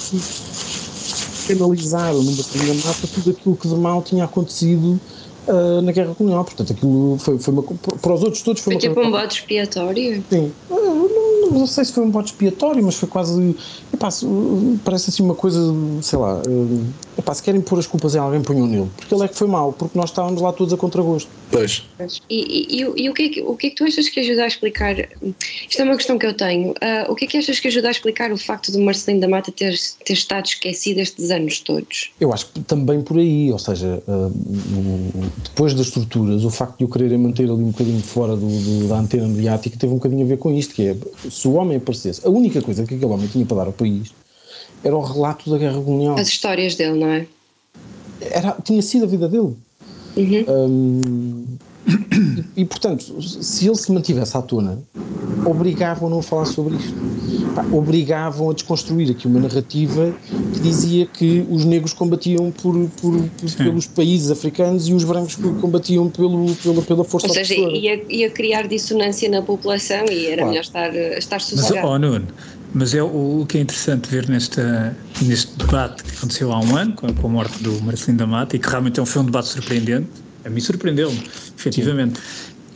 canalizaram numa determinada mata tudo aquilo que de mal tinha acontecido uh, na Guerra Colonial. Portanto, aquilo foi, foi uma, para os outros todos foi, foi uma tipo um bode expiatório? Sim. Uh, não, não, sei se foi um bode expiatório, mas foi quase. Epá, parece assim uma coisa, sei lá. Uh, epá, se querem pôr as culpas em alguém, ponham nele. Porque ele é que foi mal, porque nós estávamos lá todos a contragosto. Pois. E, e, e, o, que é que, o que é que tu achas que ajuda a explicar? Isto é uma questão que eu tenho. Uh, o que é que achas que ajuda a explicar o facto do Marcelino da Mata ter, ter estado esquecido estes anos todos? Eu acho que também por aí, ou seja, uh, depois das estruturas, o facto de o quererem manter ali um bocadinho fora do, do, da antena mediática teve um bocadinho a ver com isto, que é, se o homem aparecesse, a única coisa que aquele homem tinha para dar ao país era o relato da guerra colonial. As histórias dele, não é? Era, tinha sido a vida dele. Uhum. Um, e, e, portanto, se ele se mantivesse à tona, obrigavam-no a falar sobre isto. Pá, obrigavam a desconstruir aqui uma narrativa que dizia que os negros combatiam por, por, por pelos países africanos e os brancos combatiam pelo, pela, pela força Ou seja, ia, ia, criar dissonância na população e era claro. melhor estar, estar sossegado. Mas, oh, Nuno, mas é o, o, que é interessante ver nesta, neste debate que aconteceu há um ano, com a, com a morte do Marcelino da Mata, e que realmente é um, foi um debate surpreendente, a mim surpreendeu-me, efetivamente,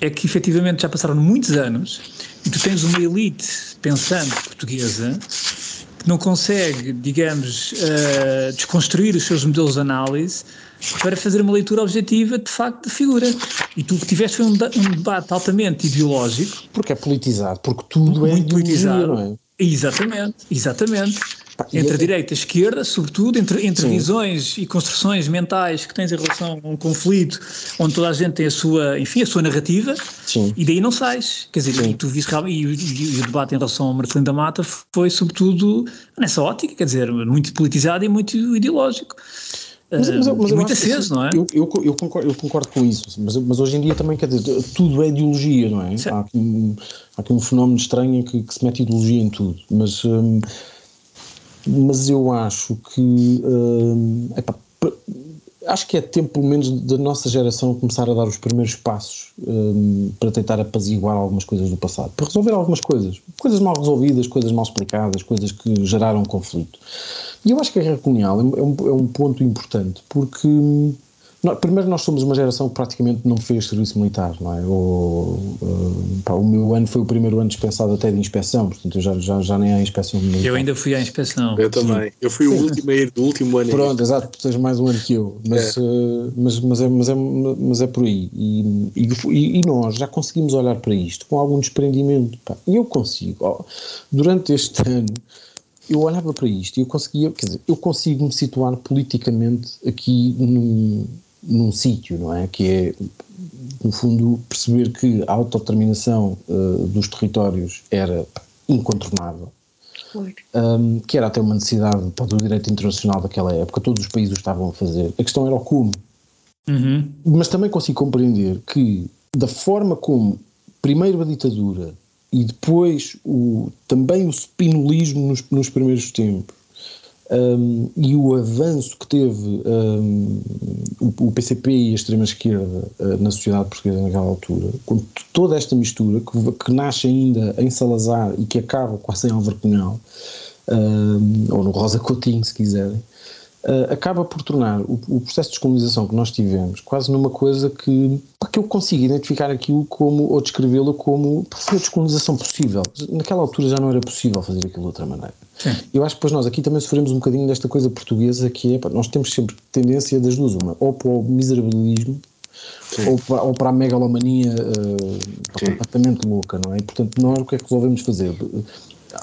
é que efetivamente já passaram muitos anos e tu tens uma elite pensante portuguesa que não consegue, digamos, uh, desconstruir os seus modelos de análise para fazer uma leitura objetiva de facto da figura. E tu que tiveste foi um, um, debate altamente ideológico. Porque é politizado, porque tudo é muito politizado. Não é? Exatamente, exatamente. Pá, entre a direita e a esquerda, sobretudo, entre, entre visões e construções mentais que tens em relação a um conflito onde toda a gente tem a sua, enfim, a sua narrativa Sim. e daí não sais. Quer dizer, e tu viste e, e, e, o debate em relação ao Marcelino da Mata foi sobretudo nessa ótica, quer dizer, muito politizado e muito ideológico. Mas, mas, mas muito aceso, não é? Eu, eu, eu, concordo, eu concordo com isso, mas, mas hoje em dia também, quer dizer, tudo é ideologia, não é? Há aqui, um, há aqui, um, fenómeno estranho que, que, se mete ideologia em tudo, mas. Hum, mas eu acho que uh, acho que é tempo, pelo menos, da nossa geração começar a dar os primeiros passos um, para tentar apaziguar algumas coisas do passado, para resolver algumas coisas, coisas mal resolvidas, coisas mal explicadas, coisas que geraram conflito. E eu acho que a guerra colonial é um, é um ponto importante, porque primeiro, nós somos uma geração que praticamente não fez serviço militar, não é? O, uh, pá, o meu ano foi o primeiro ano dispensado até de inspeção, portanto eu já, já, já nem há inspeção militar. Eu ainda fui à inspeção. Eu também. Sim. Eu fui o último a ir do último ano. Pronto, exato, tu tens mais um ano que eu, mas é, uh, mas, mas, é, mas, é, mas é por aí. E, e, e, nós já conseguimos olhar para isto com algum desprendimento. Pá. E eu consigo, ó, durante este ano eu olhava para isto e eu conseguia, quer dizer, eu consigo me situar politicamente aqui num, num sítio, não é? Que é, no fundo, perceber que a autodeterminação uh, dos territórios era incontornável. Um, que era até uma necessidade do direito internacional daquela época, todos os países o estavam a fazer. A questão era o como. Uhum. Mas também consigo compreender que, da forma como, primeiro a ditadura e depois o, também o spinolismo nos, nos primeiros tempos, um, e o avanço que teve um, o, o, PCP e a extrema-esquerda uh, na sociedade portuguesa naquela altura, com toda esta mistura que, que, nasce ainda em Salazar e que acaba quase em Álvaro Cunhal, um, ou no Rosa Coutinho, se quiserem, uh, acaba por tornar o, o, processo de descolonização que nós tivemos quase numa coisa que, que eu consigo identificar aquilo como, ou descrevê-lo como foi a descolonização possível. Naquela altura já não era possível fazer aquilo de outra maneira. Sim. Eu acho que depois nós aqui também sofremos um bocadinho desta coisa portuguesa que é, nós temos sempre tendência das duas, uma, ou para o miserabilismo ou para, ou para, a megalomania uh, completamente louca, não é? E, portanto, nós o que é que resolvemos fazer?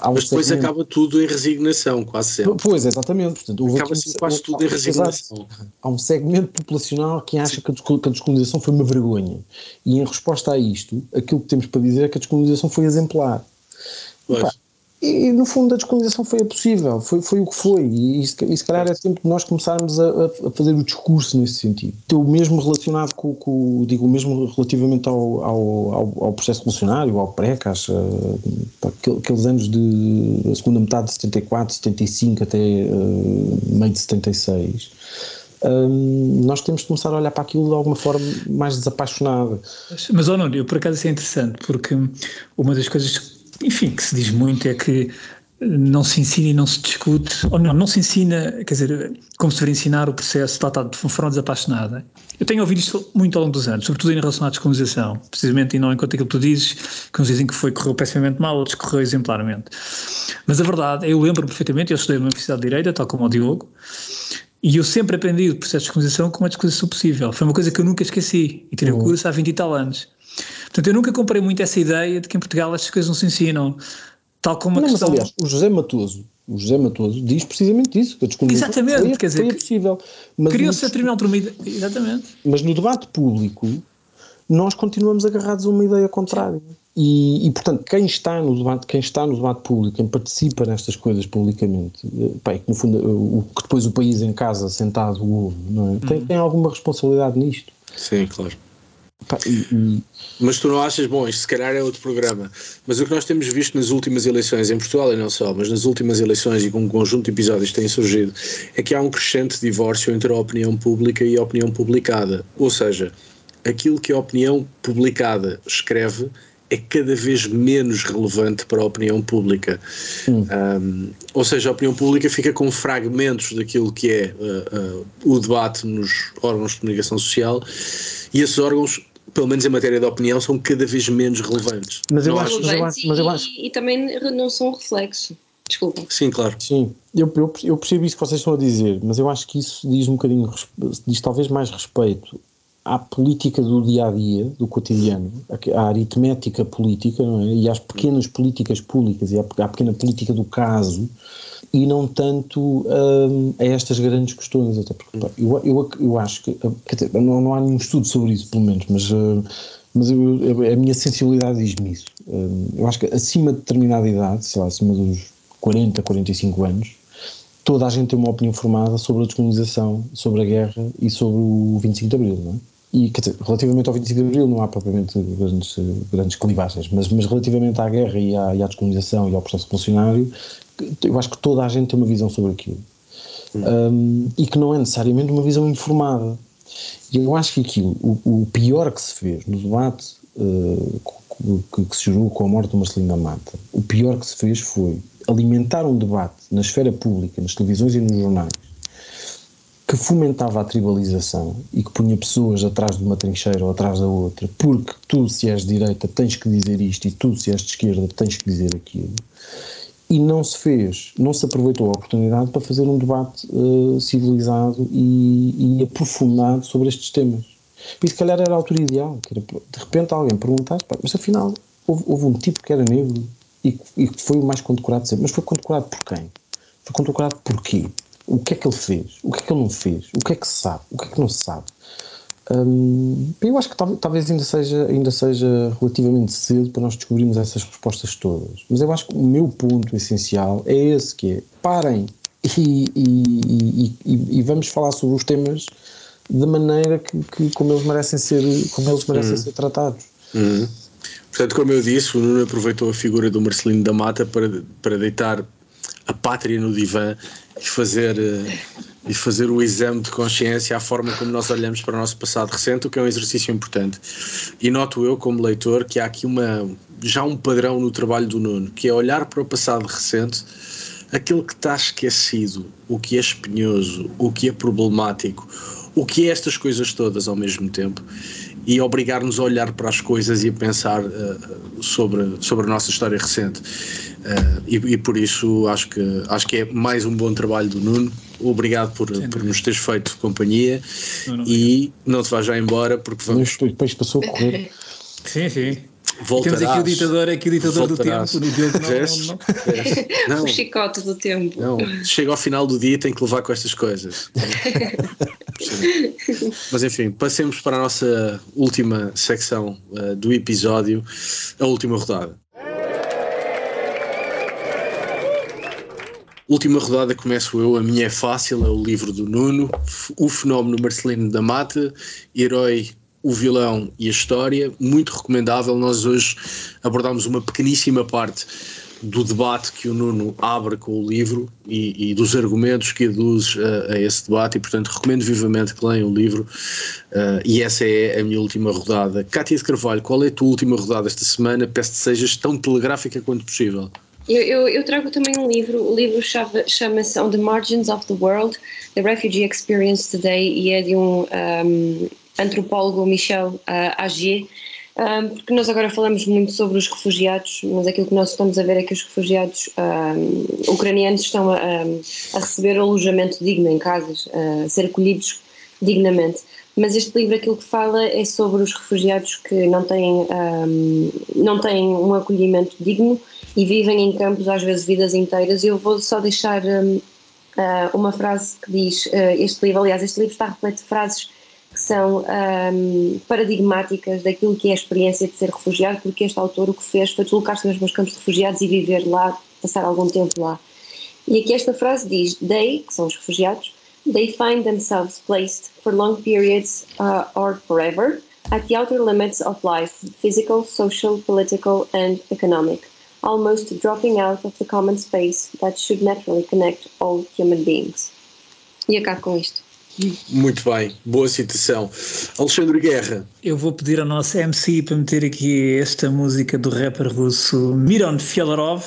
Mas depois segmento... acaba tudo em resignação, quase sempre. Pois, exatamente. Portanto, acaba assim quase tudo em resignação. Há um segmento populacional que acha que a descolonização foi uma vergonha. E em resposta a isto, aquilo que temos para dizer é que a descolonização foi exemplar. Pois. E, no fundo a descolonização foi a possível, foi, foi o que foi, e, e, se, calhar é tempo de nós começarmos a, a, fazer o discurso nesse sentido. O mesmo relacionado com, com digo, o mesmo relativamente ao, ao, ao, ao processo revolucionário, ao pré-CAS, aqueles anos de segunda metade de 74, 75 até uh, meio de 76. Um, nós temos de começar a olhar para aquilo de alguma forma mais desapaixonada. Mas, eu por acaso isso é interessante, porque uma das coisas enfim, que se diz muito é que não se ensina e não se discute, ou não, não se ensina, quer dizer, como se deveria ensinar o processo tratado de forma desapaixonada. Eu tenho ouvido isto muito ao longo dos anos, sobretudo em relação à descolonização, precisamente e não enquanto aquilo que tu dizes, que uns dizem que foi, correu pessimamente mal, outros correu exemplarmente. Mas a verdade, eu lembro perfeitamente, eu estudei na Universidade de Direita, tal como o Diogo, e eu sempre aprendi o processo de descolonização como a descolonização possível. Foi uma coisa que eu nunca esqueci, e tirei o curso há 20 e tal anos. Portanto, eu nunca comprei muito essa ideia de que em Portugal estas coisas não se ensinam. Tal como não, a questão... Mas, aliás, o José Matoso, o José Matoso diz precisamente isso, que a Exatamente, foi, quer dizer, foi possível. Criou-se a determinada por uma ideia. Exatamente. Mas no debate público, nós continuamos agarrados a uma ideia contrária. E, e, portanto, quem está no debate, quem está no debate público, quem participa nestas coisas publicamente, eh, é que no fundo o que depois o país em casa sentado ouve, não é? Tem, uhum. tem alguma responsabilidade nisto. Sim, claro. Mas tu não achas, bom, isto se calhar é outro programa, mas o que nós temos visto nas últimas eleições, em Portugal e não só, mas nas últimas eleições e com um conjunto de episódios que têm surgido, é que há um crescente divórcio entre a opinião pública e a opinião publicada. Ou seja, aquilo que a opinião publicada escreve é cada vez menos relevante para a opinião pública. Hum. Um, ou seja, a opinião pública fica com fragmentos daquilo que é uh, uh, o debate nos órgãos de comunicação social e esses órgãos pelo menos em matéria de opinião, são cada vez menos relevantes. Mas eu, acho, mas eu acho, mas eu acho. E, e, também não são reflexo. Desculpa. Sim, claro. Sim, eu, eu, eu, percebo isso que vocês estão a dizer, mas eu acho que isso diz um bocadinho, diz talvez mais respeito à política do dia a dia, do cotidiano, à aritmética política, não é? E às pequenas políticas públicas e à, à pequena política do caso, e não tanto um, a estas grandes questões. Até porque eu, eu, eu acho que, dizer, não, não há nenhum estudo sobre isso, pelo menos, mas, uh, mas eu, a minha sensibilidade diz-me isso. Uh, eu acho que acima de determinada idade, sei lá, acima dos 40, 45 anos, toda a gente tem uma opinião formada sobre a descolonização, sobre a guerra e sobre o 25 de Abril, não é? E dizer, relativamente ao 25 de Abril não há propriamente grandes, grandes clivagens, mas, mas relativamente à guerra e à, e à descolonização e ao processo funcionário, eu acho que toda a gente tem uma visão sobre aquilo. Hum. Um, e que não é necessariamente uma visão informada. E eu acho que aquilo, o, o pior que se fez no debate uh, que, que, se gerou com a morte do Marcelino da Mata, o pior que se fez foi alimentar um debate na esfera pública, nas televisões e nos jornais, que fomentava a tribalização e que punha pessoas atrás de uma trincheira ou atrás da outra, porque tu, se és de direita, tens que dizer isto e tu, se és de esquerda, tens que dizer aquilo. E não se fez, não se aproveitou a oportunidade para fazer um debate uh, civilizado e, e, aprofundado sobre estes temas. E se calhar era a altura ideal, que era, de repente alguém perguntasse, mas afinal houve, houve, um tipo que era negro e, e foi o mais condecorado sempre, mas foi condecorado por quem? Foi condecorado por quê? O que é que ele fez, o que é que ele não fez, o que é que se sabe, o que é que não se sabe. Hum, eu acho que talvez, ainda, seja, ainda seja relativamente cedo para nós descobrirmos essas respostas todas. Mas eu acho que o meu ponto essencial é esse que é parem e, e, e, e vamos falar sobre os temas da maneira que, que, como eles merecem ser, como eles merecem uhum. ser tratados. Uhum. Portanto, como eu disse, o Nuno aproveitou a figura do Marcelino da Mata para, para deitar a pátria no divã e fazer, eh, e fazer o exame de consciência à forma como nós olhamos para o nosso passado recente, o que é um exercício importante. E noto eu, como leitor, que há aqui uma, já um padrão no trabalho do Nuno, que é olhar para o passado recente, aquilo que está esquecido, o que é espinhoso, o que é problemático, o que é estas coisas todas ao mesmo tempo e obrigar-nos a olhar para as coisas e a pensar uh, sobre, sobre a nossa história recente. Uh, e, e, por isso acho que, acho que é mais um bom trabalho do Nuno. Obrigado por, por nos teres feito companhia não, não, e não te vais já embora porque vamos. Depois passou a correr. Sim, sim. Voltarás, Temos aqui o ditador, aqui o ditador do tempo, no Diogo não, não, não. O chicote do tempo. Não, chega ao final do dia e tem que levar com estas coisas. Mas enfim, passemos para a nossa última secção uh, do episódio, a última rodada. Última rodada começo eu, a minha é fácil, é o livro do Nuno, o fenómeno Marcelino da Mata, herói o vilão e a história, muito recomendável. Nós hoje abordámos uma pequeníssima parte do debate que o Nuno abre com o livro e, e dos argumentos que aduz a, a, esse debate, e portanto recomendo vivamente que leiam o livro. Uh, e essa é a minha última rodada. Cátia de Carvalho, qual é a tua última rodada esta semana? Peço que sejas tão telegráfica quanto possível. Eu, eu, eu, trago também um livro, o livro chama-se On the Margins of the World, The Refugee Experience Today, e é de um, um antropólogo Michel uh, Agier, um, porque nós agora falamos muito sobre os refugiados, mas aquilo que nós estamos a ver é que os refugiados um, ucranianos estão a, a, receber alojamento digno em casas, a ser acolhidos dignamente. Mas este livro aquilo que fala é sobre os refugiados que não têm, um, não têm um acolhimento digno e vivem em campos às vezes vidas inteiras. Eu vou só deixar uh, uma frase que diz: uh, este livro, aliás, este livro está repleto de frases são um, paradigmáticas daquilo que é a experiência de ser refugiado, porque este autor o que fez foi deslocar-se nos meus campos de refugiados e viver lá, passar algum tempo lá. E aqui esta frase diz: They, que são os refugiados, they find themselves placed for long periods uh, or forever at the outer limits of life, physical, social, political, and economic, almost dropping out of the common space that should naturally connect all human beings. E acabo com isto. Muito bem, boa citação. Alexandre Guerra. Eu vou pedir ao nosso MC para meter aqui esta música do rapper russo Miron Fyodorov,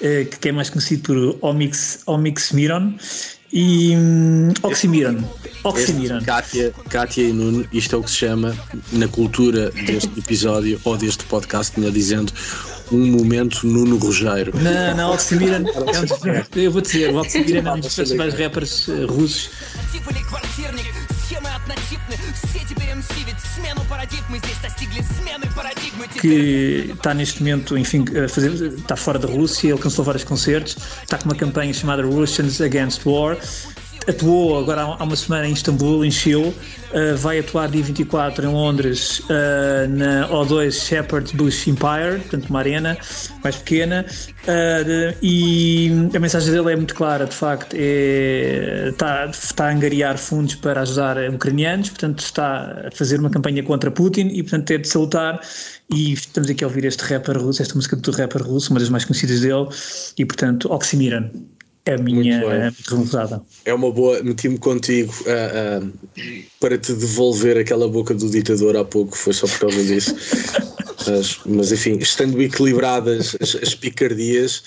eh, que é mais conhecido por Omix, Omix Miron, e um, Oxymiron. Oxymiron. Kátia, Kátia e Nuno, isto é o que se chama, na cultura deste episódio, ou deste podcast, melhor dizendo, um momento Nuno Rogério. Não, não, Oxymiron é um, eu vou dizer, o Oxymiron é um dos principais rappers uh, russos que está neste momento, enfim, fazer, está fora da Rússia, alcançou vários concertos, está com uma campanha chamada Russians Against War atuou agora há uma semana em Istambul, encheu. Uh, vai atuar dia 24 em Londres uh, na O2 Shepherd's Bush Empire, portanto uma arena mais pequena. Uh, e a mensagem dele é muito clara, de facto é, está, está a angariar fundos para ajudar ucranianos, portanto está a fazer uma campanha contra Putin e portanto é de salutar. E estamos aqui a ouvir este rapper russo, esta música do rapper russo, uma das mais conhecidas dele e portanto Oxymiran é a minha resultado. É uma boa, meti-me contigo uh, uh, para te devolver aquela boca do ditador há pouco, foi só por causa disso. mas, mas, enfim, estando equilibradas as, as picardias,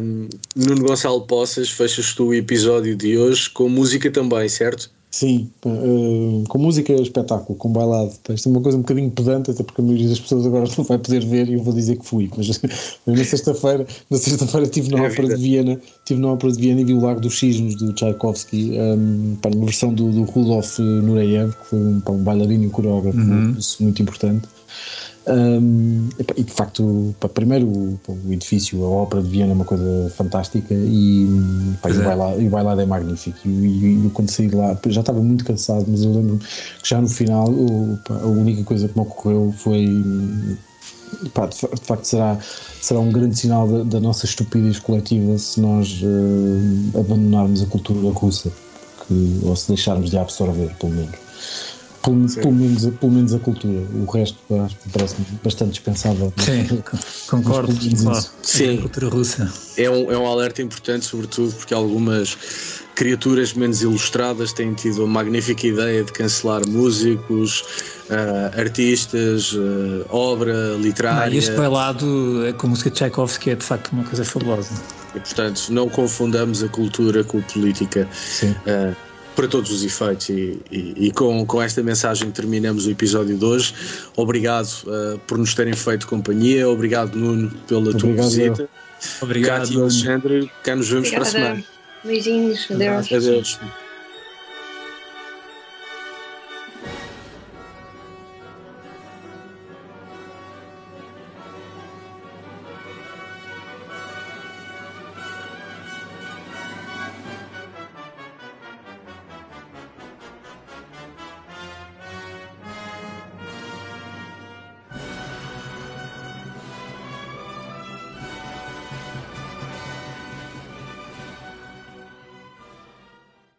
um, Nuno Gonçalo Poças, fechas tu o episódio de hoje com música também, certo? Sim, uh, com música é espetáculo, com bailado. Isto é uma coisa um bocadinho pedante, até porque a maioria das pessoas agora não vai poder ver e eu vou dizer que fui. Mas, na sexta-feira, na sexta-feira estive na é Ópera de Viena, estive na Ópera de Viena e vi o Lago dos Cisnes do Tchaikovsky, um, para uma versão do, do Rudolf Nureyev, que foi um, um bailarino e coreógrafo uhum. muito importante. Um, e de facto, primeiro o, o, edifício, a ópera de Viena é uma coisa fantástica e, pá, e, o, é. bailado, e o bailado é magnífico. E, e, e quando saí de lá, já estava muito cansado, mas eu lembro que já no final o, pá, a única coisa que me ocorreu foi. Pá, de, facto, será, será um grande sinal da, da nossa estupidez coletiva se nós uh, abandonarmos a cultura russa, que, ou se deixarmos de absorver, pelo menos. Pelo, pelo, menos, pelo menos a cultura. O resto parece bastante dispensável. Sim, concordo. Sim, a cultura russa. É um, é um alerta importante, sobretudo porque algumas criaturas menos ilustradas têm tido a magnífica ideia de cancelar músicos, uh, artistas, uh, obra literária. Não, e este bailado é com a música de Tchaikovsky é de facto uma coisa fabulosa. E portanto, não confundamos a cultura com a política. Sim. Uh, para todos os efeitos. E, e, e, com, com esta mensagem terminamos o episódio de hoje. Obrigado uh, por nos terem feito companhia, obrigado, Nuno, pela obrigado, tua visita. Obrigado, Cátia e Alexandre, cá nos vemos Obrigada. para a semana. Beijinhos, adeus. Adeus.